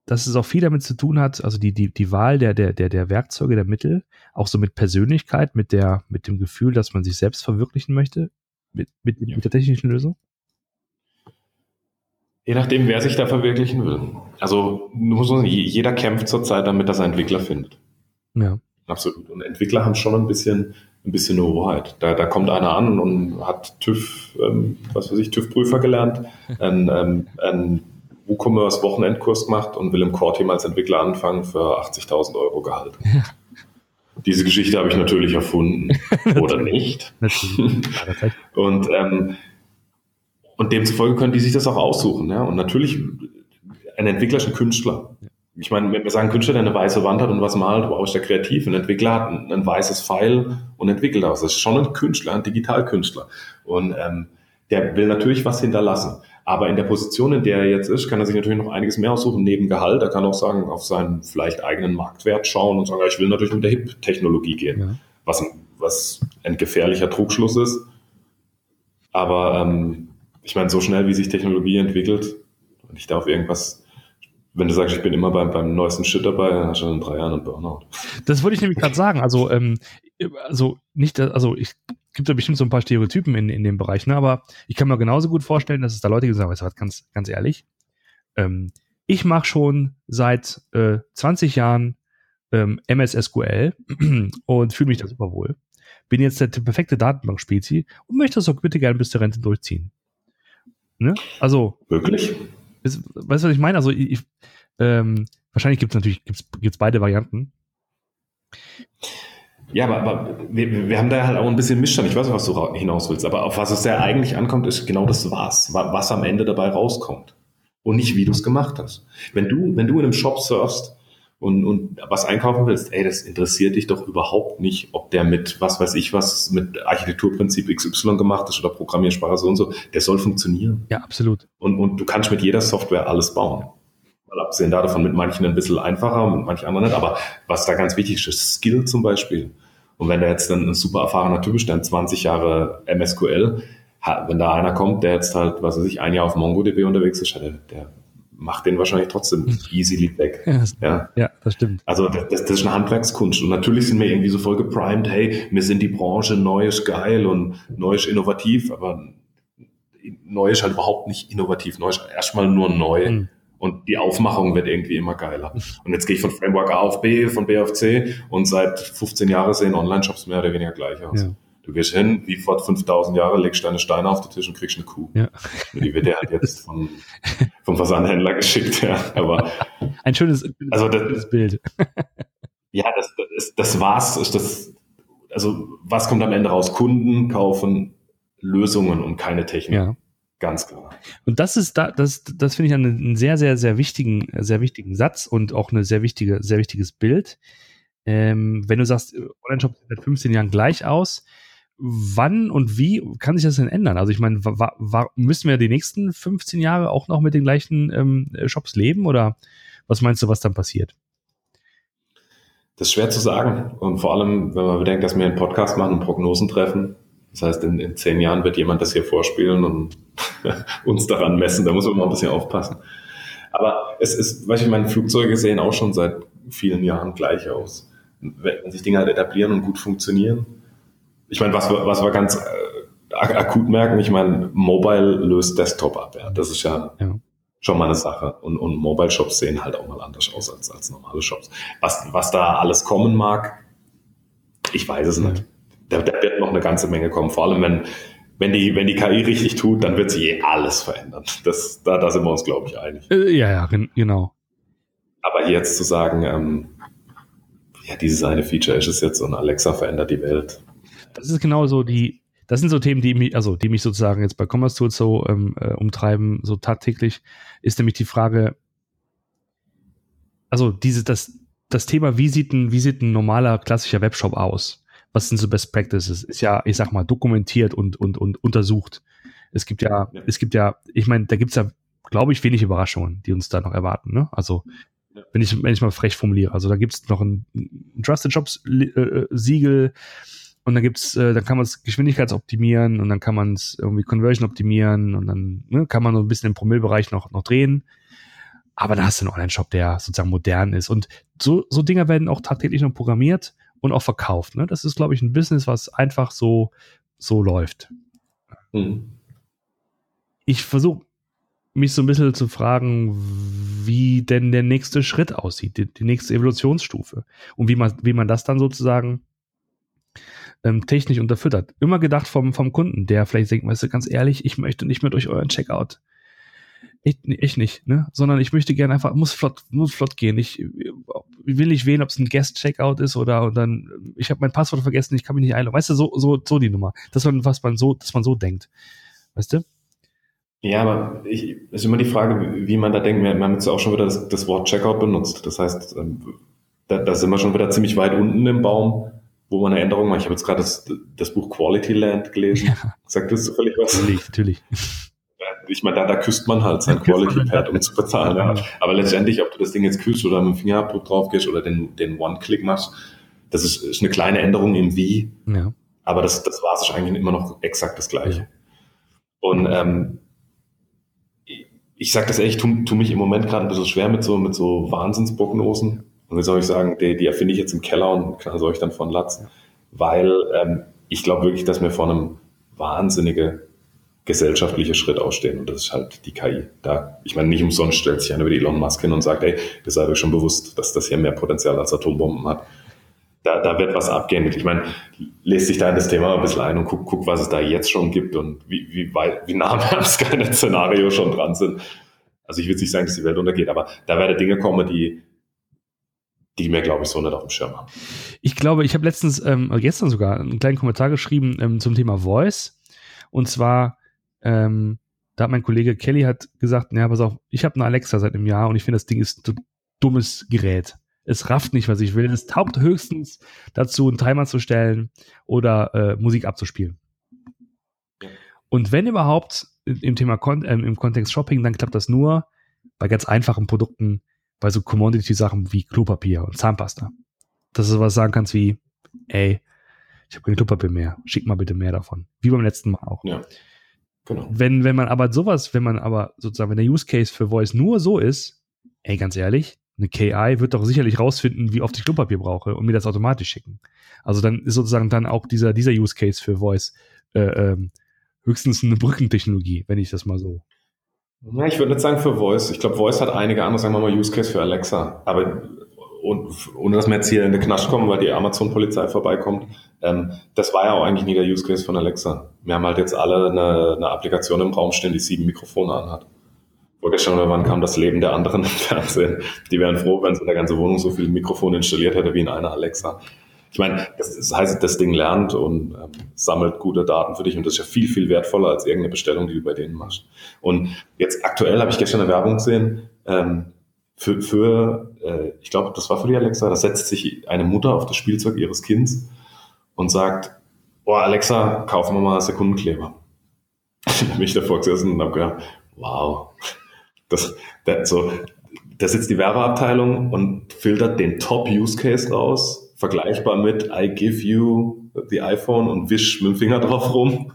dass es auch viel damit zu tun hat, also die, die, die Wahl der, der, der, der Werkzeuge, der Mittel, auch so mit Persönlichkeit, mit der, mit dem Gefühl, dass man sich selbst verwirklichen möchte? mit, mit, mit der technischen Lösung? Je nachdem, wer sich da verwirklichen will. Also jeder kämpft zurzeit damit, dass er Entwickler findet. Ja. Absolut. Und Entwickler haben schon ein bisschen, ein bisschen eine Hoheit. Da, da kommt einer an und hat TÜV, ähm, was weiß ich, TÜV-Prüfer gelernt, ein, ähm, ein WooCommerce Wochenendkurs gemacht und will im Core-Team als Entwickler anfangen für 80.000 Euro Gehalt. Ja. Diese Geschichte habe ich natürlich erfunden oder nicht. und, ähm, und demzufolge können die sich das auch aussuchen. Ja? Und natürlich, ein Entwickler ist ein Künstler. Ich meine, wenn wir sagen, Künstler, der eine weiße Wand hat und was malt, wow, ist der kreativ. Ein Entwickler hat ein, ein weißes Pfeil und entwickelt das. Das ist schon ein Künstler, ein Digitalkünstler. Und ähm, der will natürlich was hinterlassen. Aber in der Position, in der er jetzt ist, kann er sich natürlich noch einiges mehr aussuchen, neben Gehalt. Er kann auch sagen, auf seinen vielleicht eigenen Marktwert schauen und sagen, ich will natürlich mit der HIP-Technologie gehen, ja. was, was ein gefährlicher Trugschluss ist. Aber ähm, ich meine, so schnell, wie sich Technologie entwickelt, und ich darf irgendwas wenn du sagst, ich bin immer beim, beim neuesten Shit dabei, dann hast du in drei Jahren einen Burnout. Das wollte ich nämlich gerade sagen. Also, ähm, also nicht, also ich gibt da bestimmt so ein paar Stereotypen in, in dem Bereich, ne? aber ich kann mir genauso gut vorstellen, dass es da Leute gesagt haben, ganz, ganz ehrlich, ähm, ich mache schon seit äh, 20 Jahren ähm, MS SQL und fühle mich da super wohl. Bin jetzt der perfekte Datenbank-Spezi und möchte das auch bitte gerne bis zur Rente durchziehen. Ne? Also. Wirklich? Ist, weißt du, was ich meine? Also, ich, ähm, wahrscheinlich gibt es natürlich gibt's, gibt's beide Varianten. Ja, aber, aber wir, wir haben da halt auch ein bisschen Missstand. Ich weiß nicht, was du hinaus willst, aber auf was es ja eigentlich ankommt, ist genau das was, was am Ende dabei rauskommt. Und nicht, wie du es gemacht hast. Wenn du, wenn du in einem Shop surfst und, und was einkaufen willst, ey, das interessiert dich doch überhaupt nicht, ob der mit, was weiß ich was, mit Architekturprinzip XY gemacht ist oder Programmiersprache so und so. Der soll funktionieren. Ja, absolut. Und, und du kannst mit jeder Software alles bauen. Mal abgesehen davon mit manchen ein bisschen einfacher, mit manchen anderen nicht. Aber was da ganz wichtig ist, ist Skill zum Beispiel. Und wenn da jetzt dann ein super erfahrener Typ ist, der 20 Jahre MSQL, wenn da einer kommt, der jetzt halt, was weiß ich, ein Jahr auf MongoDB unterwegs ist, der, der macht den wahrscheinlich trotzdem easily weg. Ja, ja. ja das stimmt. Also das, das, ist eine Handwerkskunst. Und natürlich sind wir irgendwie so voll geprimed, hey, wir sind die Branche, neu ist geil und neu ist innovativ, aber neu ist halt überhaupt nicht innovativ. Neu ist erstmal nur neu. Mhm. Und die Aufmachung wird irgendwie immer geiler. Und jetzt gehe ich von Framework A auf B, von B auf C und seit 15 Jahren sehen Online-Shops mehr oder weniger gleich aus. Ja. Du gehst hin, wie vor 5000 Jahren, legst deine Steine auf den Tisch und kriegst eine Kuh. Ja. Die wird dir halt jetzt vom, vom Versandhändler geschickt. Ja. Aber ein schönes, also das, Bild. ja, das, das, das war's. Ist das, also was kommt am Ende raus? Kunden kaufen Lösungen und keine Technik. Ja. Ganz klar. Und das ist da, das, das finde ich einen sehr, sehr, sehr wichtigen, sehr wichtigen Satz und auch eine sehr wichtige, sehr wichtiges Bild. Ähm, wenn du sagst, Online-Shop sieht seit 15 Jahren gleich aus, wann und wie kann sich das denn ändern? Also ich meine, müssen wir die nächsten 15 Jahre auch noch mit den gleichen ähm, Shops leben oder was meinst du, was dann passiert? Das ist schwer zu sagen. Und vor allem, wenn man bedenkt, dass wir einen Podcast machen und Prognosen treffen, das heißt, in, in zehn Jahren wird jemand das hier vorspielen und uns daran messen. Da muss man mal ein bisschen aufpassen. Aber es ist, weißt du, meine Flugzeuge sehen auch schon seit vielen Jahren gleich aus. Wenn sich Dinge halt etablieren und gut funktionieren. Ich meine, was wir, was wir ganz äh, akut merken, ich meine, Mobile löst Desktop ab. Ja. Das ist ja, ja. schon mal eine Sache. Und, und Mobile-Shops sehen halt auch mal anders aus als, als normale Shops. Was, was da alles kommen mag, ich weiß es nicht da, da wird noch eine ganze Menge kommen. Vor allem, wenn, wenn die, wenn die KI richtig tut, dann wird sie eh alles verändern. Das, da, da sind wir uns, glaube ich, einig. Äh, ja, ja, genau. Aber jetzt zu sagen, ähm, ja, dieses eine Feature ist es jetzt und Alexa verändert die Welt. Das ist genau so die, das sind so Themen, die mich, also die mich sozusagen jetzt bei Commerce Tools so ähm, äh, umtreiben, so tagtäglich, ist nämlich die Frage, also diese, das, das Thema, wie sieht ein, wie sieht ein normaler klassischer Webshop aus? was sind so Best Practices? Ist ja, ich sag mal, dokumentiert und, und, und untersucht. Es gibt ja, ja. es gibt ja, ich meine, da gibt es ja, glaube ich, wenig Überraschungen, die uns da noch erwarten. Ne? Also, wenn, ich, wenn ich mal frech formuliere, also da gibt es noch ein, Trusted Jobs äh, äh, Siegel und dann gibt's, äh, dann kann man es geschwindigkeitsoptimieren und dann kann man es irgendwie Conversion optimieren und dann ne, kann man so ein bisschen im Promillbereich noch, noch drehen. Aber dann hast du einen Online-Shop, der sozusagen modern ist. Und so, so Dinger werden auch tagtäglich noch programmiert und auch verkauft. Ne? Das ist, glaube ich, ein Business, was einfach so, so läuft. Mhm. Ich versuche mich so ein bisschen zu fragen, wie denn der nächste Schritt aussieht, die, die nächste Evolutionsstufe und wie man, wie man das dann sozusagen ähm, technisch unterfüttert. Immer gedacht vom, vom Kunden, der vielleicht denkt, weißt du, ganz ehrlich, ich möchte nicht mehr durch euren Checkout echt, echt nicht, ne? Sondern ich möchte gerne einfach, muss flott, muss flott gehen. Ich, ich will nicht wählen, ob es ein Guest-Checkout ist oder und dann, ich habe mein Passwort vergessen, ich kann mich nicht einloggen. Weißt du, so, so, so die Nummer. Das man, was man so, dass man so denkt. Weißt du? Ja, aber ich, ist immer die Frage, wie man da denkt. Wir haben jetzt auch schon wieder das, das Wort Checkout benutzt. Das heißt, ähm, da, da sind wir schon wieder ziemlich weit unten im Baum, wo man eine Änderung macht. Ich habe jetzt gerade das, das Buch Quality Land gelesen. Ja. Sagt das zufällig was? Natürlich, natürlich ich meine, da, da küsst man halt sein Quality Pad, um zu bezahlen. Ja. Aber letztendlich, ob du das Ding jetzt küsst oder mit dem Fingerabdruck drauf gehst oder den, den One-Click machst, das ist, ist eine kleine Änderung im Wie. Ja. Aber das, das war es eigentlich immer noch exakt das Gleiche. Ja. Und ähm, ich sage das ehrlich, tu, tu mich im Moment gerade ein bisschen schwer mit so, mit so Wahnsinnsprognosen. Und wie soll ich sagen, die, die erfinde ich jetzt im Keller und knall soll ich dann von Latz. Weil ähm, ich glaube wirklich, dass wir vor einem wahnsinnige gesellschaftliche Schritt ausstehen und das ist halt die KI. Da, ich meine, nicht umsonst stellt sich einer wie Elon Musk hin und sagt, ey, ihr seid euch schon bewusst, dass das hier mehr Potenzial als Atombomben hat. Da, da wird was abgehen. Ich meine, lest sich da in das Thema ein bisschen ein und guck, guck was es da jetzt schon gibt und wie, wie, weit, wie nah wir am Skynet-Szenario schon dran sind. Also ich will nicht sagen, dass die Welt untergeht, aber da werden Dinge kommen, die, die mir, glaube ich, so nicht auf dem Schirm haben. Ich glaube, ich habe letztens, ähm, gestern sogar, einen kleinen Kommentar geschrieben ähm, zum Thema Voice. Und zwar, ähm, da hat mein Kollege Kelly hat gesagt, naja, pass auf, ich habe eine Alexa seit einem Jahr und ich finde, das Ding ist ein dummes Gerät. Es rafft nicht, was ich will. Es taugt höchstens dazu, einen Timer zu stellen oder äh, Musik abzuspielen. Und wenn überhaupt im Thema Kon äh, im Kontext Shopping, dann klappt das nur bei ganz einfachen Produkten, bei so Commodity-Sachen wie Klopapier und Zahnpasta. Dass du was sagen kannst wie, ey, ich habe kein Klopapier mehr, schick mal bitte mehr davon. Wie beim letzten Mal auch. Ja. Genau. Wenn, wenn man aber sowas, wenn man aber sozusagen, wenn der Use Case für Voice nur so ist, ey, ganz ehrlich, eine KI wird doch sicherlich rausfinden, wie oft ich Klopapier brauche und mir das automatisch schicken. Also dann ist sozusagen dann auch dieser, dieser Use Case für Voice äh, ähm, höchstens eine Brückentechnologie, wenn ich das mal so. Ja, ich würde nicht sagen für Voice. Ich glaube, Voice hat einige andere, sagen wir mal, Use Case für Alexa. Aber und, ohne dass wir jetzt hier in den Knast kommen, weil die Amazon-Polizei vorbeikommt, ähm, das war ja auch eigentlich nie der Use Case von Alexa. Wir haben halt jetzt alle eine, eine Applikation im Raum stehen, die sieben Mikrofone anhat. Vorgestern oder wann kam das Leben der anderen im Fernsehen? Die wären froh, wenn sie in der ganzen Wohnung so viele Mikrofone installiert hätte wie in einer Alexa. Ich meine, das, das heißt, das Ding lernt und ähm, sammelt gute Daten für dich und das ist ja viel, viel wertvoller als irgendeine Bestellung, die du bei denen machst. Und jetzt aktuell habe ich gestern eine Werbung gesehen, ähm, für, für äh, ich glaube, das war für die Alexa, da setzt sich eine Mutter auf das Spielzeug ihres Kindes und sagt, oh Alexa, kaufen wir mal Sekundenkleber. Ich habe mich davor gesessen und habe gedacht, wow, das, das, so, da sitzt die Werbeabteilung und filtert den Top-Use-Case raus, vergleichbar mit I give you the iPhone und wisch mit dem Finger drauf rum.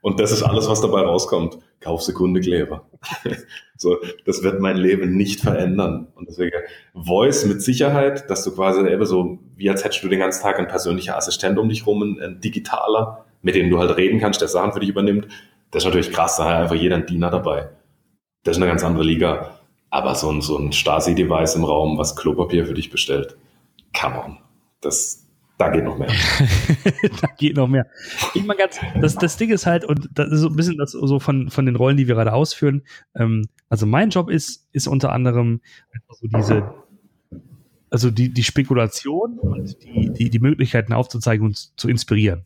Und das ist alles, was dabei rauskommt. Kauf Sekunde Kleber. so, das wird mein Leben nicht verändern. Und deswegen Voice mit Sicherheit, dass du quasi eben so, wie als hättest du den ganzen Tag einen persönlicher Assistent um dich rum, ein, ein digitaler, mit dem du halt reden kannst, der Sachen für dich übernimmt. Das ist natürlich krass, da hat einfach jeder einen Diener dabei. Das ist eine ganz andere Liga. Aber so ein, so ein Stasi-Device im Raum, was Klopapier für dich bestellt, come on. Das, da geht noch mehr. da geht noch mehr. Ich meine ganz, das, das Ding ist halt, und das ist so ein bisschen das so von, von den Rollen, die wir gerade ausführen. Ähm, also mein Job ist, ist unter anderem so diese, also die, die Spekulation und die, die, die Möglichkeiten aufzuzeigen und zu inspirieren.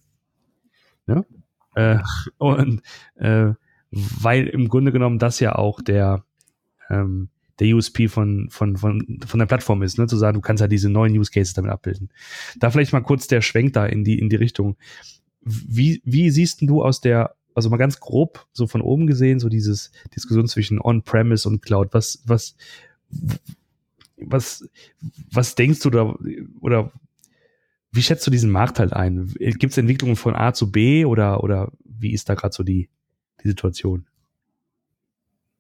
Ja? Äh, und äh, weil im Grunde genommen das ja auch der, ähm, der USP von, von, von, von der Plattform ist, ne? zu sagen, du kannst ja diese neuen Use Cases damit abbilden. Da vielleicht mal kurz der Schwenk da in die, in die Richtung. Wie, wie siehst du aus der, also mal ganz grob, so von oben gesehen, so dieses Diskussion zwischen On-Premise und Cloud, was, was, was, was denkst du da, oder wie schätzt du diesen Markt halt ein? Gibt es Entwicklungen von A zu B oder, oder wie ist da gerade so die, die Situation?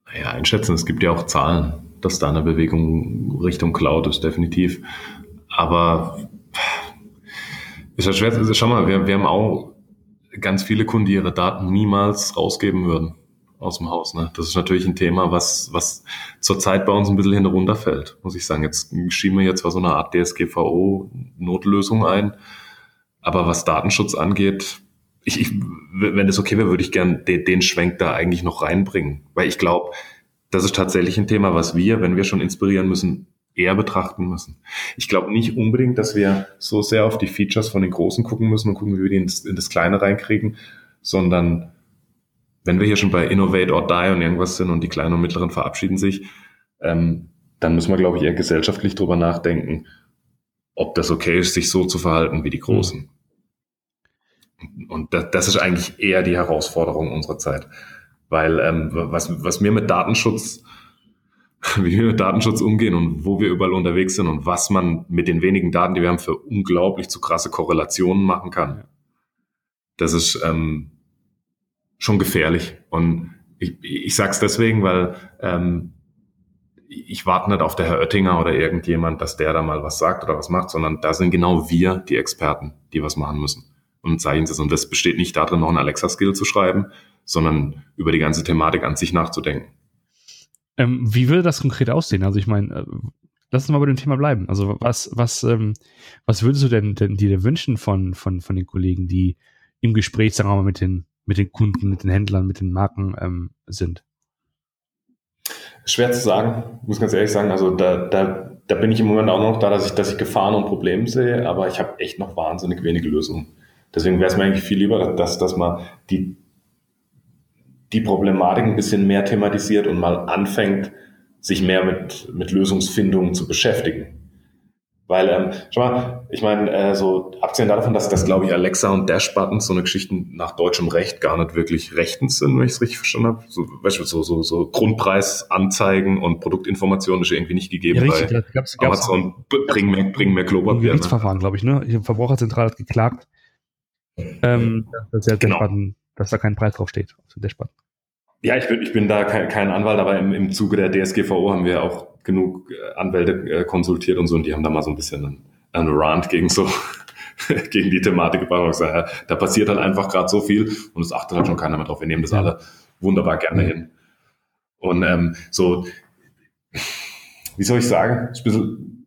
Naja, einschätzen, es gibt ja auch Zahlen dass da eine Bewegung Richtung Cloud ist, definitiv. Aber ist ja schwer, schau mal, wir, wir haben auch ganz viele Kunden, die ihre Daten niemals rausgeben würden aus dem Haus. Ne? Das ist natürlich ein Thema, was, was zurzeit bei uns ein bisschen hinunterfällt, muss ich sagen. Jetzt schieben wir jetzt zwar so eine Art DSGVO-Notlösung ein, aber was Datenschutz angeht, ich, ich, wenn es okay wäre, würde ich gern den, den Schwenk da eigentlich noch reinbringen, weil ich glaube, das ist tatsächlich ein Thema, was wir, wenn wir schon inspirieren müssen, eher betrachten müssen. Ich glaube nicht unbedingt, dass wir so sehr auf die Features von den Großen gucken müssen und gucken, wie wir die in das, in das Kleine reinkriegen, sondern wenn wir hier schon bei Innovate or Die und irgendwas sind und die Kleinen und Mittleren verabschieden sich, ähm, dann müssen wir, glaube ich, eher gesellschaftlich drüber nachdenken, ob das okay ist, sich so zu verhalten wie die Großen. Und das, das ist eigentlich eher die Herausforderung unserer Zeit. Weil ähm, was, was mir mit Datenschutz, wie wir mit Datenschutz umgehen und wo wir überall unterwegs sind und was man mit den wenigen Daten, die wir haben, für unglaublich zu krasse Korrelationen machen kann, das ist ähm, schon gefährlich. Und ich, ich sage es deswegen, weil ähm, ich warte nicht auf der Herr Oettinger oder irgendjemand, dass der da mal was sagt oder was macht, sondern da sind genau wir die Experten, die was machen müssen und zeigen es. Und das besteht nicht darin, noch ein Alexa-Skill zu schreiben, sondern über die ganze Thematik an sich nachzudenken. Ähm, wie würde das konkret aussehen? Also ich meine, äh, lass uns mal bei dem Thema bleiben. Also was, was, ähm, was würdest du denn, denn dir wünschen von, von, von den Kollegen, die im Gespräch, sagen wir mal, mit den, mit den Kunden, mit den Händlern, mit den Marken ähm, sind? Schwer zu sagen, muss ganz ehrlich sagen. Also da, da, da bin ich im Moment auch noch da, dass ich, dass ich Gefahren und Probleme sehe, aber ich habe echt noch wahnsinnig wenige Lösungen. Deswegen wäre es mir eigentlich viel lieber, dass, dass man die, die Problematik ein bisschen mehr thematisiert und mal anfängt, sich mehr mit, mit Lösungsfindungen zu beschäftigen. Weil, ähm, schau mal, ich meine, äh, so abgesehen davon, dass das, glaube ich, Alexa und Dash-Buttons so eine Geschichten nach deutschem Recht gar nicht wirklich rechtens sind, wenn ich es richtig verstanden habe. So, du, so, so, so Grundpreisanzeigen und Produktinformationen ist irgendwie nicht gegeben. Ja, richtig, bei gab's, gab's Amazon bringen mehr, bringen mehr Klopapier. Gerichtsverfahren, ne? glaube ich, ne? Die Verbraucherzentrale hat geklagt, ähm, dass, der genau. dass da kein Preis drauf steht auf dem Dashbutton. Ja, ich bin, ich bin da kein, kein Anwalt, aber im, im Zuge der DSGVO haben wir auch genug äh, Anwälte äh, konsultiert und so, und die haben da mal so ein bisschen einen, einen Rant gegen so gegen die Thematik gebracht gesagt, ja, da passiert halt einfach gerade so viel und es achtet halt schon keiner mehr drauf. Wir nehmen das alle wunderbar gerne hin. Und ähm, so, wie soll ich sagen? Ist ein bisschen,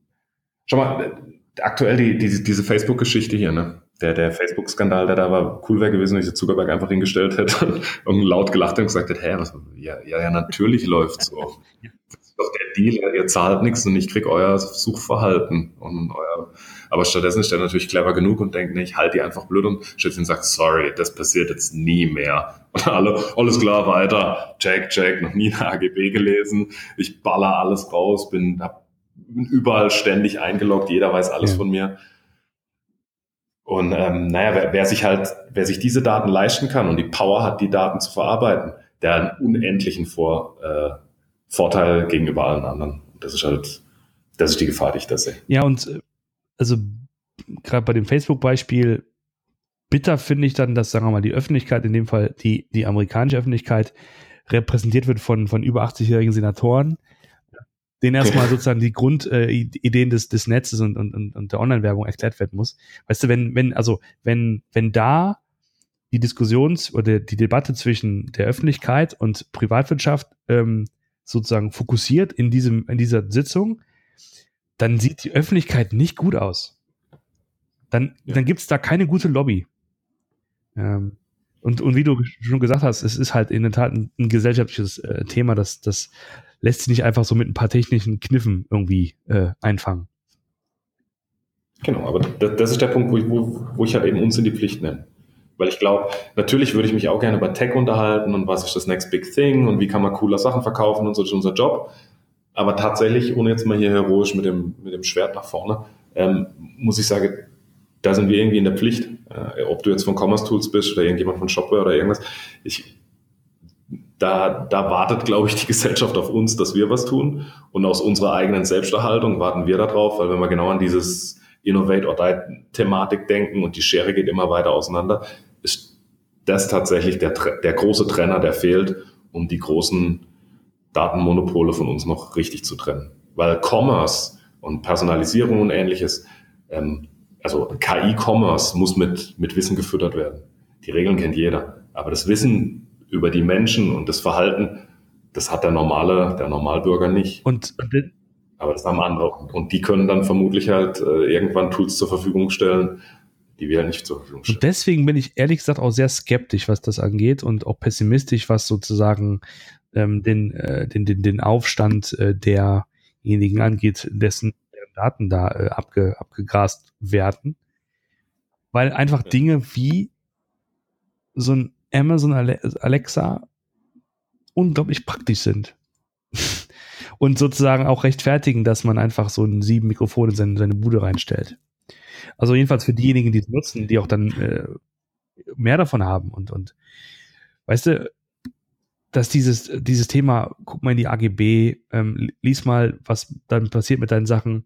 schau mal, aktuell die, die, diese Facebook-Geschichte hier, ne? Der, der Facebook-Skandal, der da war, cool wäre gewesen, wenn der Zuckerberg einfach hingestellt hätte und, laut gelacht und gesagt hätte, hä, was, ja, ja, ja, natürlich läuft so doch der Deal, ihr zahlt nichts und ich krieg euer Suchverhalten und euer, aber stattdessen ist er natürlich clever genug und denkt, nee, ich halte die einfach blöd und stellt und sagt, sorry, das passiert jetzt nie mehr. Und alle, alles klar, weiter, check, check, noch nie eine AGB gelesen, ich baller alles raus, bin, hab, bin überall ständig eingeloggt, jeder weiß alles ja. von mir. Und ähm, naja, wer, wer sich halt, wer sich diese Daten leisten kann und die Power hat, die Daten zu verarbeiten, der einen unendlichen Vor, äh, Vorteil gegenüber allen anderen. Das ist halt, das ist die Gefahr, die ich da sehe. Ja, und äh, also gerade bei dem Facebook-Beispiel, bitter finde ich dann, dass, sagen wir mal, die Öffentlichkeit, in dem Fall die, die amerikanische Öffentlichkeit, repräsentiert wird von, von über 80-jährigen Senatoren, denen erstmal sozusagen die Grundideen äh, des, des Netzes und, und, und der Online-Werbung erklärt werden muss. Weißt du, wenn, wenn, also, wenn, wenn da die Diskussions- oder die Debatte zwischen der Öffentlichkeit und Privatwirtschaft ähm, sozusagen fokussiert in diesem, in dieser Sitzung, dann sieht die Öffentlichkeit nicht gut aus. Dann, ja. dann gibt es da keine gute Lobby. Ähm, und, und wie du schon gesagt hast, es ist halt in der Tat ein, ein gesellschaftliches äh, Thema, das, das lässt sich nicht einfach so mit ein paar technischen Kniffen irgendwie äh, einfangen. Genau, aber das, das ist der Punkt, wo ich, wo, wo ich halt eben uns in die Pflicht nenne. Weil ich glaube, natürlich würde ich mich auch gerne über Tech unterhalten und was ist das Next Big Thing und wie kann man cooler Sachen verkaufen und so ist unser Job. Aber tatsächlich, ohne jetzt mal hier heroisch mit dem, mit dem Schwert nach vorne, ähm, muss ich sagen, da sind wir irgendwie in der Pflicht. Äh, ob du jetzt von Commerce Tools bist oder irgendjemand von Shopware oder irgendwas. Ich, da, da wartet, glaube ich, die Gesellschaft auf uns, dass wir was tun. Und aus unserer eigenen Selbsterhaltung warten wir darauf, weil wenn wir genau an dieses Innovate or Die Thematik denken und die Schere geht immer weiter auseinander, ist das tatsächlich der, der große Trenner, der fehlt, um die großen Datenmonopole von uns noch richtig zu trennen. Weil Commerce und Personalisierung und ähnliches, ähm, also KI-Commerce muss mit, mit Wissen gefüttert werden. Die Regeln kennt jeder. Aber das Wissen über die Menschen und das Verhalten, das hat der normale, der Normalbürger nicht. Und aber das haben andere. Und die können dann vermutlich halt äh, irgendwann Tools zur Verfügung stellen, die wir nicht zur Verfügung stellen. Und deswegen bin ich ehrlich gesagt auch sehr skeptisch, was das angeht und auch pessimistisch, was sozusagen ähm, den, äh, den, den, den Aufstand äh, derjenigen angeht, dessen Daten da äh, abge, abgegrast werden. Weil einfach Dinge wie so ein Amazon Alexa unglaublich praktisch sind. Und sozusagen auch rechtfertigen, dass man einfach so ein sieben Mikrofon in seine, seine Bude reinstellt. Also jedenfalls für diejenigen, die es nutzen, die auch dann äh, mehr davon haben und, und weißt du, dass dieses, dieses Thema, guck mal in die AGB, ähm, lies mal, was dann passiert mit deinen Sachen,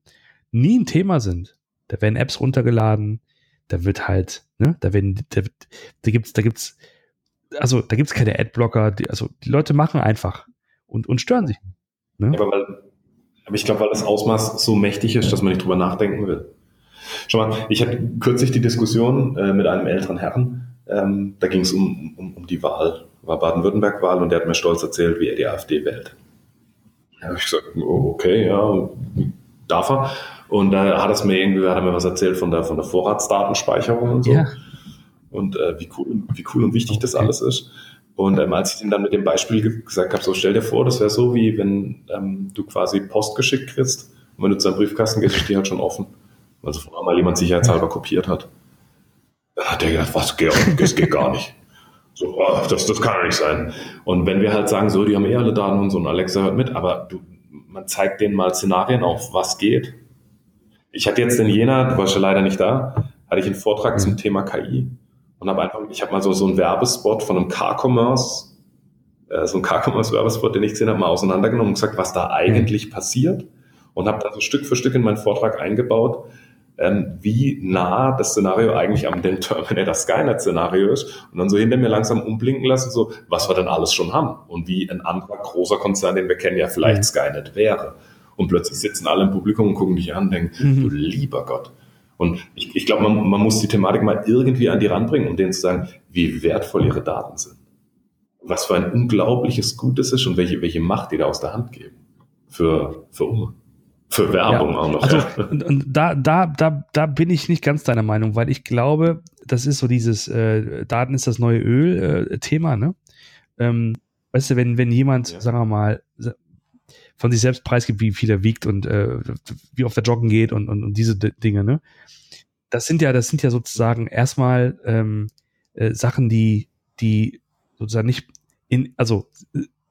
nie ein Thema sind. Da werden Apps runtergeladen, da wird halt, ne, da werden, da, da gibt's, da gibt's, also da gibt's keine Adblocker, die, also die Leute machen einfach und, und stören sich. Ne? Ja, aber, weil, aber ich glaube, weil das Ausmaß so mächtig ist, dass man nicht drüber nachdenken will. Schau mal, ich hatte kürzlich die Diskussion äh, mit einem älteren Herrn, ähm, da ging es um, um, um die Wahl, war Baden-Württemberg-Wahl und der hat mir stolz erzählt, wie er die AfD wählt. Da habe ich gesagt, oh, okay, ja, darf er. Und da hat es mir irgendwie, hat er mir was erzählt von der, von der Vorratsdatenspeicherung und so. Ja. Und äh, wie, cool, wie cool und wichtig okay. das alles ist. Und ähm, als ich ihm dann mit dem Beispiel gesagt habe, so stell dir vor, das wäre so, wie wenn ähm, du quasi Post geschickt kriegst und wenn du zu einem Briefkasten gehst, ist die halt schon offen. Also von einmal jemand sicherheitshalber kopiert hat. Dann hat der gedacht, was, das geht gar nicht. So, oh, das, das kann nicht sein. Und wenn wir halt sagen, so, die haben eh alle Daten und so, und Alexa hört mit, aber du, man zeigt denen mal Szenarien auf, was geht. Ich hatte jetzt in Jena, du warst ja leider nicht da, hatte ich einen Vortrag zum Thema KI und habe einfach, ich habe mal so, so einen Werbespot von einem Car-Commerce, äh, so einen Car-Commerce-Werbespot, den ich gesehen habe, mal auseinandergenommen und gesagt, was da eigentlich passiert und habe dann so Stück für Stück in meinen Vortrag eingebaut, ähm, wie nah das Szenario eigentlich am dem Terminator Skynet-Szenario ist und dann so hinter mir langsam umblinken lassen, so was wir dann alles schon haben und wie ein anderer großer Konzern, den wir kennen, ja vielleicht mhm. Skynet wäre. Und plötzlich sitzen alle im Publikum und gucken dich an und denken, mhm. du lieber Gott. Und ich, ich glaube, man, man muss die Thematik mal irgendwie an die ranbringen, um denen zu sagen, wie wertvoll ihre Daten sind. Was für ein unglaubliches Gutes ist und welche, welche Macht die da aus der Hand geben. Für, für Umme. Für Werbung ja. auch noch. Also, ja. und, und, da, da, da, da bin ich nicht ganz deiner Meinung, weil ich glaube, das ist so dieses äh, Daten ist das neue Öl-Thema, äh, ne? Ähm, weißt du, wenn, wenn jemand, ja. sagen wir mal, von sich selbst preisgibt, wie viel er wiegt und äh, wie oft er joggen geht und, und, und diese D Dinge, ne? Das sind ja, das sind ja sozusagen erstmal ähm, äh, Sachen, die, die sozusagen nicht in, also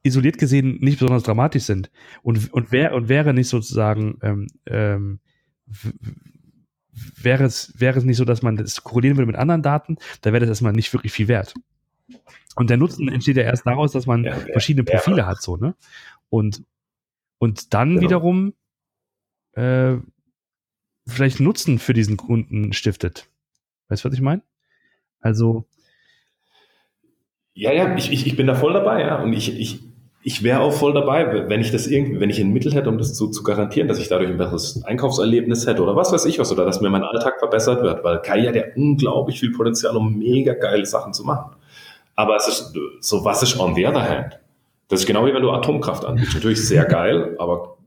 isoliert gesehen nicht besonders dramatisch sind. Und, und, wär, und wäre nicht sozusagen, ähm, ähm, wäre es, wäre es nicht so, dass man das korrelieren würde mit anderen Daten, da wäre das erstmal nicht wirklich viel wert. Und der Nutzen entsteht ja erst daraus, dass man ja, verschiedene Profile ja. hat, so, ne? Und, und dann genau. wiederum äh, vielleicht Nutzen für diesen Kunden stiftet. Weißt du, was ich meine? Also. Ja, ja, ich, ich, ich bin da voll dabei, ja. Und ich, ich, ich wäre auch voll dabei, wenn ich das irgendwie, wenn ich ein Mittel hätte, um das zu, zu garantieren, dass ich dadurch ein besseres Einkaufserlebnis hätte oder was weiß ich was, oder dass mir mein Alltag verbessert wird, weil Kai hat ja unglaublich viel Potenzial, um mega geile Sachen zu machen. Aber es ist so, was ist on the other hand? Das ist genau wie wenn du Atomkraft anbietest. Natürlich sehr geil, aber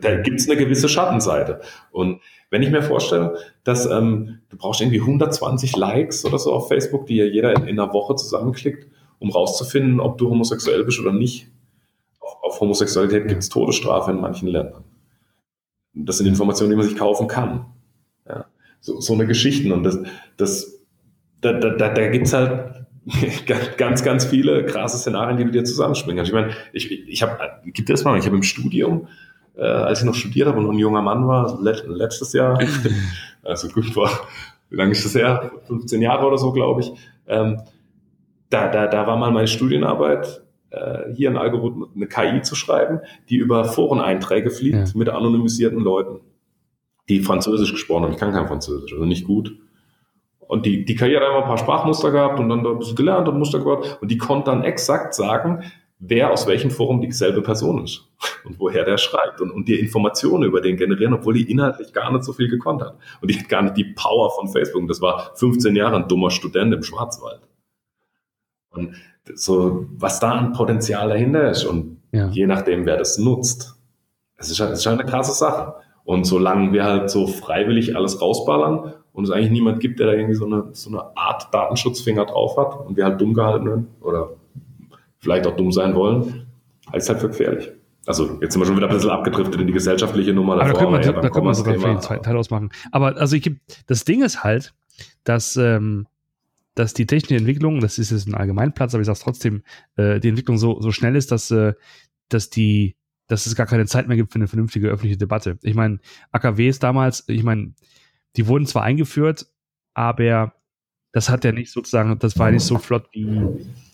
da gibt es eine gewisse Schattenseite. Und wenn ich mir vorstelle, dass ähm, du brauchst irgendwie 120 Likes oder so auf Facebook, die ja jeder in, in einer Woche zusammenklickt, um rauszufinden, ob du homosexuell bist oder nicht, auf Homosexualität gibt es Todesstrafe in manchen Ländern. Das sind Informationen, die man sich kaufen kann. Ja. So, so eine Geschichten. Und das, das, da, da, da, da gibt es halt ganz, ganz viele krasse Szenarien, die du dir zusammenspringen kannst. Ich meine, ich, ich habe, gibt es mal, ich habe im Studium, äh, als ich noch studiert habe und ein junger Mann war, let, letztes Jahr, also gut war, wie lange ist das her? 15 Jahre oder so, glaube ich. Ähm, da, da, da war mal meine Studienarbeit äh, hier ein Algorithmus, eine KI zu schreiben, die über Foreneinträge fliegt ja. mit anonymisierten Leuten, die Französisch gesprochen haben. Ich kann kein Französisch, also nicht gut. Und die, die KI hat einfach ein paar Sprachmuster gehabt und dann da ein bisschen gelernt und Muster gebaut. Und die konnte dann exakt sagen, wer aus welchem Forum dieselbe Person ist und woher der schreibt und, und die Informationen über den generieren, obwohl die inhaltlich gar nicht so viel gekonnt hat. Und die hat gar nicht die Power von Facebook. Und das war 15 Jahre ein dummer Student im Schwarzwald. Und so, was da an Potenzial dahinter ist und ja. je nachdem, wer das nutzt, es ist, es ist eine krasse Sache. Und solange wir halt so freiwillig alles rausballern und es eigentlich niemand gibt, der da irgendwie so eine, so eine Art Datenschutzfinger drauf hat und wir halt dumm gehalten werden oder vielleicht auch dumm sein wollen, halte es halt für gefährlich. Also jetzt sind wir schon wieder ein bisschen abgedriftet in die gesellschaftliche Nummer. Aber davor, da können wir, ja, da können wir sogar vielleicht einen zweiten Teil ausmachen. Aber also ich gebe, das Ding ist halt, dass, ähm, dass die technische Entwicklung, das ist jetzt ein Allgemeinplatz, aber ich sage trotzdem, äh, die Entwicklung so, so schnell ist, dass, äh, dass die, dass es gar keine Zeit mehr gibt für eine vernünftige öffentliche Debatte. Ich meine, AKWs damals, ich meine, die wurden zwar eingeführt, aber das hat ja nicht sozusagen, das war nicht so flott wie,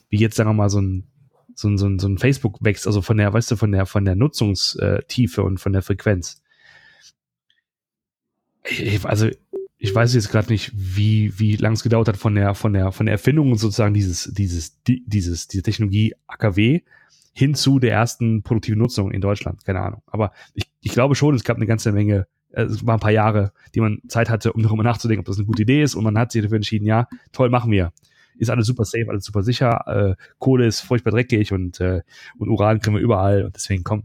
wie jetzt, sagen wir mal, so ein, so ein, so ein, so ein Facebook wächst, also von der, weißt du, von der, von der Nutzungstiefe und von der Frequenz. Ich, also, ich weiß jetzt gerade nicht, wie, wie lang es gedauert hat von der, von der, von der Erfindung sozusagen dieses, dieses, die, dieses, diese Technologie AKW hin zu der ersten produktiven Nutzung in Deutschland. Keine Ahnung. Aber ich, ich glaube schon, es gab eine ganze Menge, es waren ein paar Jahre, die man Zeit hatte, um darüber nachzudenken, ob das eine gute Idee ist. Und man hat sich dafür entschieden, ja, toll, machen wir. Ist alles super safe, alles super sicher. Äh, Kohle ist furchtbar dreckig und, äh, und Uran können wir überall. Und deswegen komm.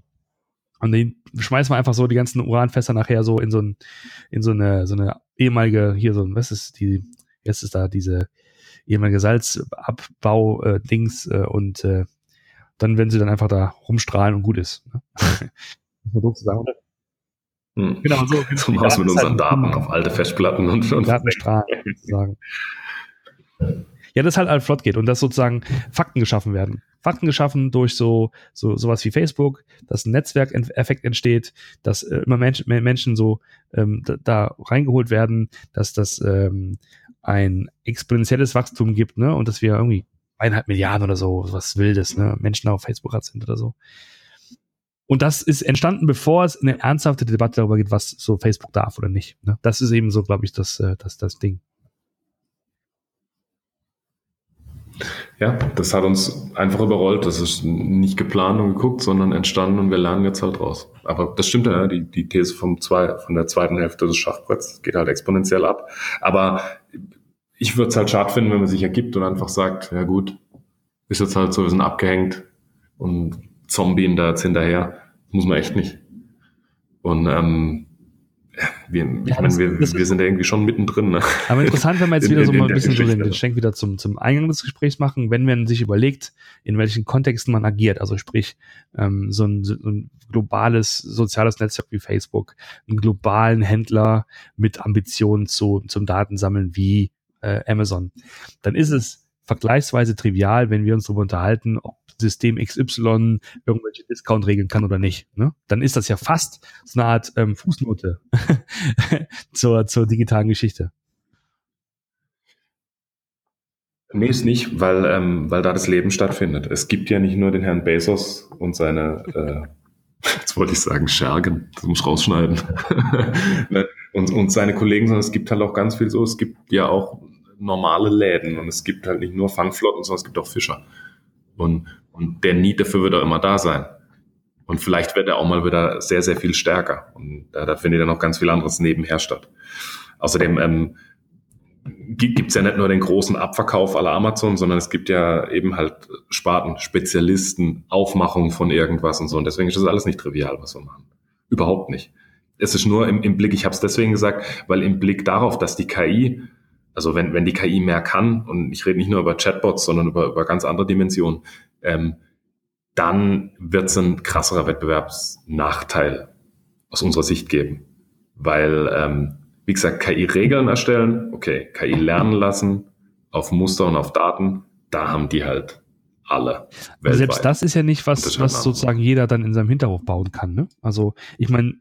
Und den schmeißen wir einfach so die ganzen Uranfässer nachher so in so, ein, in so eine, so eine ehemalige, hier so ein, was ist die, jetzt ist da diese ehemalige Salzabbau-Dings äh, äh, und äh, dann, wenn sie dann einfach da rumstrahlen und gut ist. Ne? Man sagen, oder? Hm. Genau, so. Zum Haus mit unseren halt Daten auf alte Festplatten und, und Datenstrahlen sozusagen. Ja, das halt halt flott geht und dass sozusagen Fakten geschaffen werden. Fakten geschaffen durch so, so sowas wie Facebook, dass ein Netzwerkeffekt entsteht, dass äh, immer Menschen, Menschen so ähm, da, da, reingeholt werden, dass das ähm, ein exponentielles Wachstum gibt, ne? Und dass wir irgendwie eineinhalb Milliarden oder so, was Wildes, ne, Menschen auf Facebook hat sind oder so. Und das ist entstanden, bevor es eine ernsthafte Debatte darüber geht, was so Facebook darf oder nicht. Ne? Das ist eben so, glaube ich, das, äh, das, das Ding. Ja, das hat uns einfach überrollt. Das ist nicht geplant und geguckt, sondern entstanden und wir lernen jetzt halt raus. Aber das stimmt ja, die, die These vom zwei, von der zweiten Hälfte des Schachbretts geht halt exponentiell ab. Aber ich würde es halt schade finden, wenn man sich ergibt und einfach sagt, ja gut, ist jetzt halt so, wir sind abgehängt und Zombie da jetzt hinterher. Muss man echt nicht. Und ähm, wir, ich ja, meine, wir, wir sind ja irgendwie schon mittendrin. Ne? Aber interessant, wenn wir jetzt wieder so mal ein bisschen so den, den Schenk wieder zum, zum Eingang des Gesprächs machen, wenn man sich überlegt, in welchen Kontexten man agiert. Also sprich, ähm, so, ein, so ein globales soziales Netzwerk wie Facebook, einen globalen Händler mit Ambitionen zu, zum Datensammeln wie äh, Amazon, dann ist es vergleichsweise trivial, wenn wir uns darüber unterhalten, ob System XY irgendwelche Discount regeln kann oder nicht. Ne? Dann ist das ja fast so eine Art ähm, Fußnote zur, zur digitalen Geschichte. Nee, ist nicht, weil, ähm, weil da das Leben stattfindet. Es gibt ja nicht nur den Herrn Bezos und seine, äh, jetzt wollte ich sagen, Schergen, das muss ich rausschneiden, ne? und, und seine Kollegen, sondern es gibt halt auch ganz viel so, es gibt ja auch normale Läden und es gibt halt nicht nur Fangflotten, sondern es gibt auch Fischer. Und, und der Need dafür wird auch immer da sein. Und vielleicht wird er auch mal wieder sehr, sehr viel stärker. Und da, da findet ja noch ganz viel anderes nebenher statt. Außerdem ähm, gibt es ja nicht nur den großen Abverkauf aller Amazon, sondern es gibt ja eben halt Sparten, Spezialisten, Aufmachungen von irgendwas und so. Und deswegen ist das alles nicht trivial, was wir machen. Überhaupt nicht. Es ist nur im, im Blick, ich habe es deswegen gesagt, weil im Blick darauf, dass die KI also wenn, wenn die KI mehr kann, und ich rede nicht nur über Chatbots, sondern über, über ganz andere Dimensionen, ähm, dann wird es ein krasserer Wettbewerbsnachteil aus unserer Sicht geben. Weil, ähm, wie gesagt, KI-Regeln erstellen, okay, KI lernen lassen auf Muster und auf Daten, da haben die halt alle. Weltweit. Selbst das ist ja nicht was, was sozusagen jeder dann in seinem Hinterhof bauen kann. Ne? Also ich meine,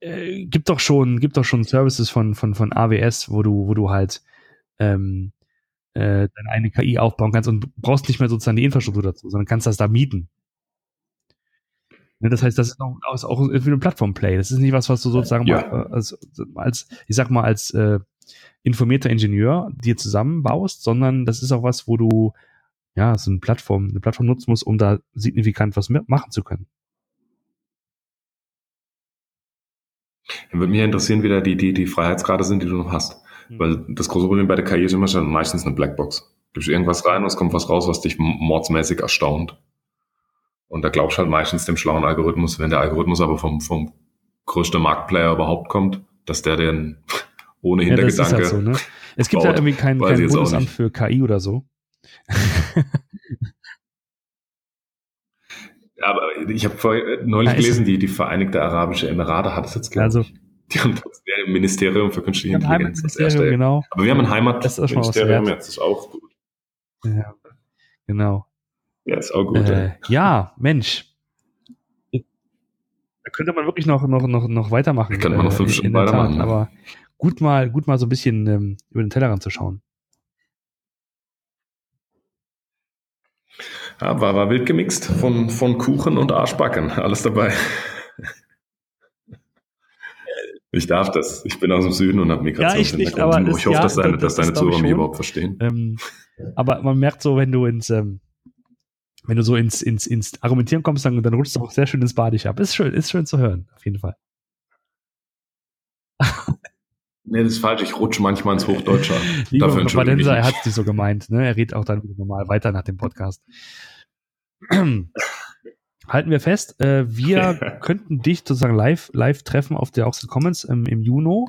äh, gibt doch schon, gibt doch schon Services von, von, von AWS, wo du, wo du halt ähm, äh, deine eigene KI aufbauen kannst und brauchst nicht mehr sozusagen die Infrastruktur dazu, sondern kannst das da mieten. Ne, das heißt, das ist auch, ist auch wie ein Plattform-Play. Das ist nicht was, was du sozusagen ja. mal, als, als, ich sag mal, als äh, informierter Ingenieur dir zusammenbaust, sondern das ist auch was, wo du ja so eine Plattform, eine Plattform nutzen musst, um da signifikant was machen zu können. Dann würde mich interessieren, wie da die, die, die Freiheitsgrade sind, die du noch hast. Mhm. Weil das große Problem bei der KI ist immer schon meistens eine Blackbox. Gibst irgendwas rein und es kommt was raus, was dich mordsmäßig erstaunt. Und da glaubst du halt meistens dem schlauen Algorithmus, wenn der Algorithmus aber vom, vom größten Marktplayer überhaupt kommt, dass der den ohne Hintergedanke. Ja, das ist halt so, ne? Es gibt ja irgendwie kein, kein Bundesamt für KI oder so. Aber ich habe neulich Ja, gelesen, die, die Vereinigte Arabische Emirate hat es jetzt, glaube Also, ich. Die haben das Ministerium für künstliche Intelligenz. Heimatministerium, erste. genau. Aber wir haben ein Das Heimatministerium jetzt, ist auch gut. Ja, genau. Ja, ist auch gut. ja. Äh, ja, Mensch. Da könnte man wirklich noch, noch, noch, noch weitermachen. Da könnte man noch fünf in- Stunden Tat. weitermachen, ne? Aber gut mal, gut mal so ein bisschen ähm, über den Tellerrand zu schauen. Ja, war, war wild gemixt von, von Kuchen und Arschbacken. Alles dabei. Ich darf das. Ich bin aus dem Süden und habe Migrationshintergrund. aber ich das- hoffe, ja, dass deine, das- dass deine ich Zuhörer mich überhaupt verstehen. Ähm, aber man merkt so, wenn du ins, ähm, wenn du so ins, ins, ins Argumentieren kommst, dann, dann rutschst du auch sehr schön ins Badische ab. Ist schön, ist schön zu hören, auf jeden Fall. Nee, das ist falsch. Ich rutsche manchmal ins Hochdeutsche. Lieber Dafür Badenser, er hat es nicht so gemeint. Ne? Er redet auch dann wieder normal weiter nach dem Podcast. Halten wir fest, äh, wir könnten dich sozusagen live, live treffen auf der Oxford Commons im, im Juni.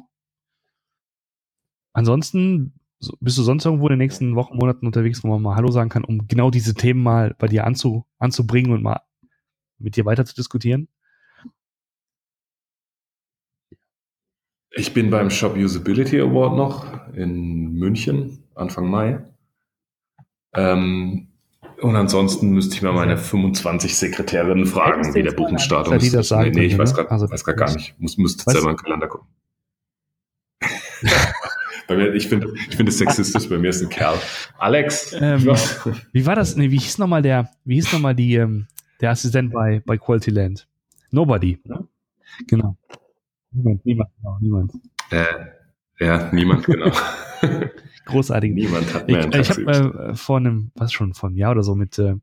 Ansonsten so, bist du sonst irgendwo in den nächsten Wochen, Monaten unterwegs, wo man mal Hallo sagen kann, um genau diese Themen mal bei dir anzu, anzubringen und mal mit dir weiter zu diskutieren? Ich bin beim Shop Usability Award noch in München, Anfang Mai. Ähm, und ansonsten müsste ich mal meine 25 Sekretärinnen fragen, wie der Buchungsdatum eine, die ist. das sagen nee, nee, ich weiß gerade Also, weiß grad gar nicht. Muss, müsste Weißt- selber in den Kalender gucken. bei mir, ich finde ich finde es sexistisch, bei mir ist ein Kerl. Alex, Ähm, was? Wie war das? Nee, wie hieß nochmal der, wie hieß nochmal die, ähm, der Assistent bei, bei Quality Land? Nobody. Ne? Genau. Niemand, niemand, genau, niemand. Äh, ja, niemand, genau. Großartig. niemand hat Ich, mehr ein ich Taxi. habe äh, vor einem, was schon, vor einem Jahr oder so mit, äh,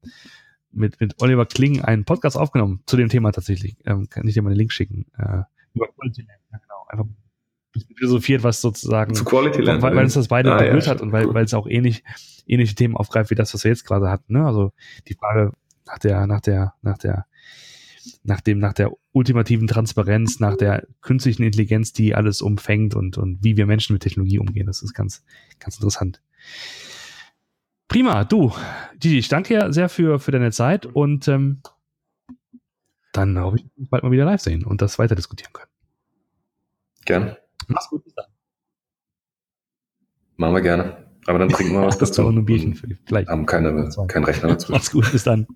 mit, mit Oliver Kling einen Podcast aufgenommen zu dem Thema tatsächlich. Ähm, kann ich dir mal den Link schicken. Äh, über Quality Land, ja genau. Einfach ein bisschen philosophiert, was sozusagen Zu Quality Land. weil, weil uns das beide Ah, ja, berührt hat stimmt, und weil, cool. weil es auch ähnlich, ähnliche Themen aufgreift wie das, was wir jetzt gerade hatten. Ne? Also die Frage nach der, nach der, nach der, nach dem, nach der ultimativen Transparenz, nach der künstlichen Intelligenz, die alles umfängt und, und wie wir Menschen mit Technologie umgehen. Das ist ganz, ganz interessant. Prima, du, Gigi, ich danke dir sehr für, für deine Zeit und ähm, dann hoffe ich, bald mal wieder live sehen und das weiter diskutieren können. Gern. Mach's gut, bis dann. Machen wir gerne. Aber dann trinken wir was Das dazu. auch ein Bierchen für gleich. Haben keine, keinen Rechner dazu. Mach's gut, bis dann.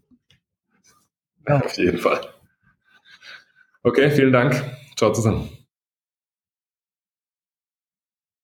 Auf jeden Fall. Okay, vielen Dank. Ciao zusammen.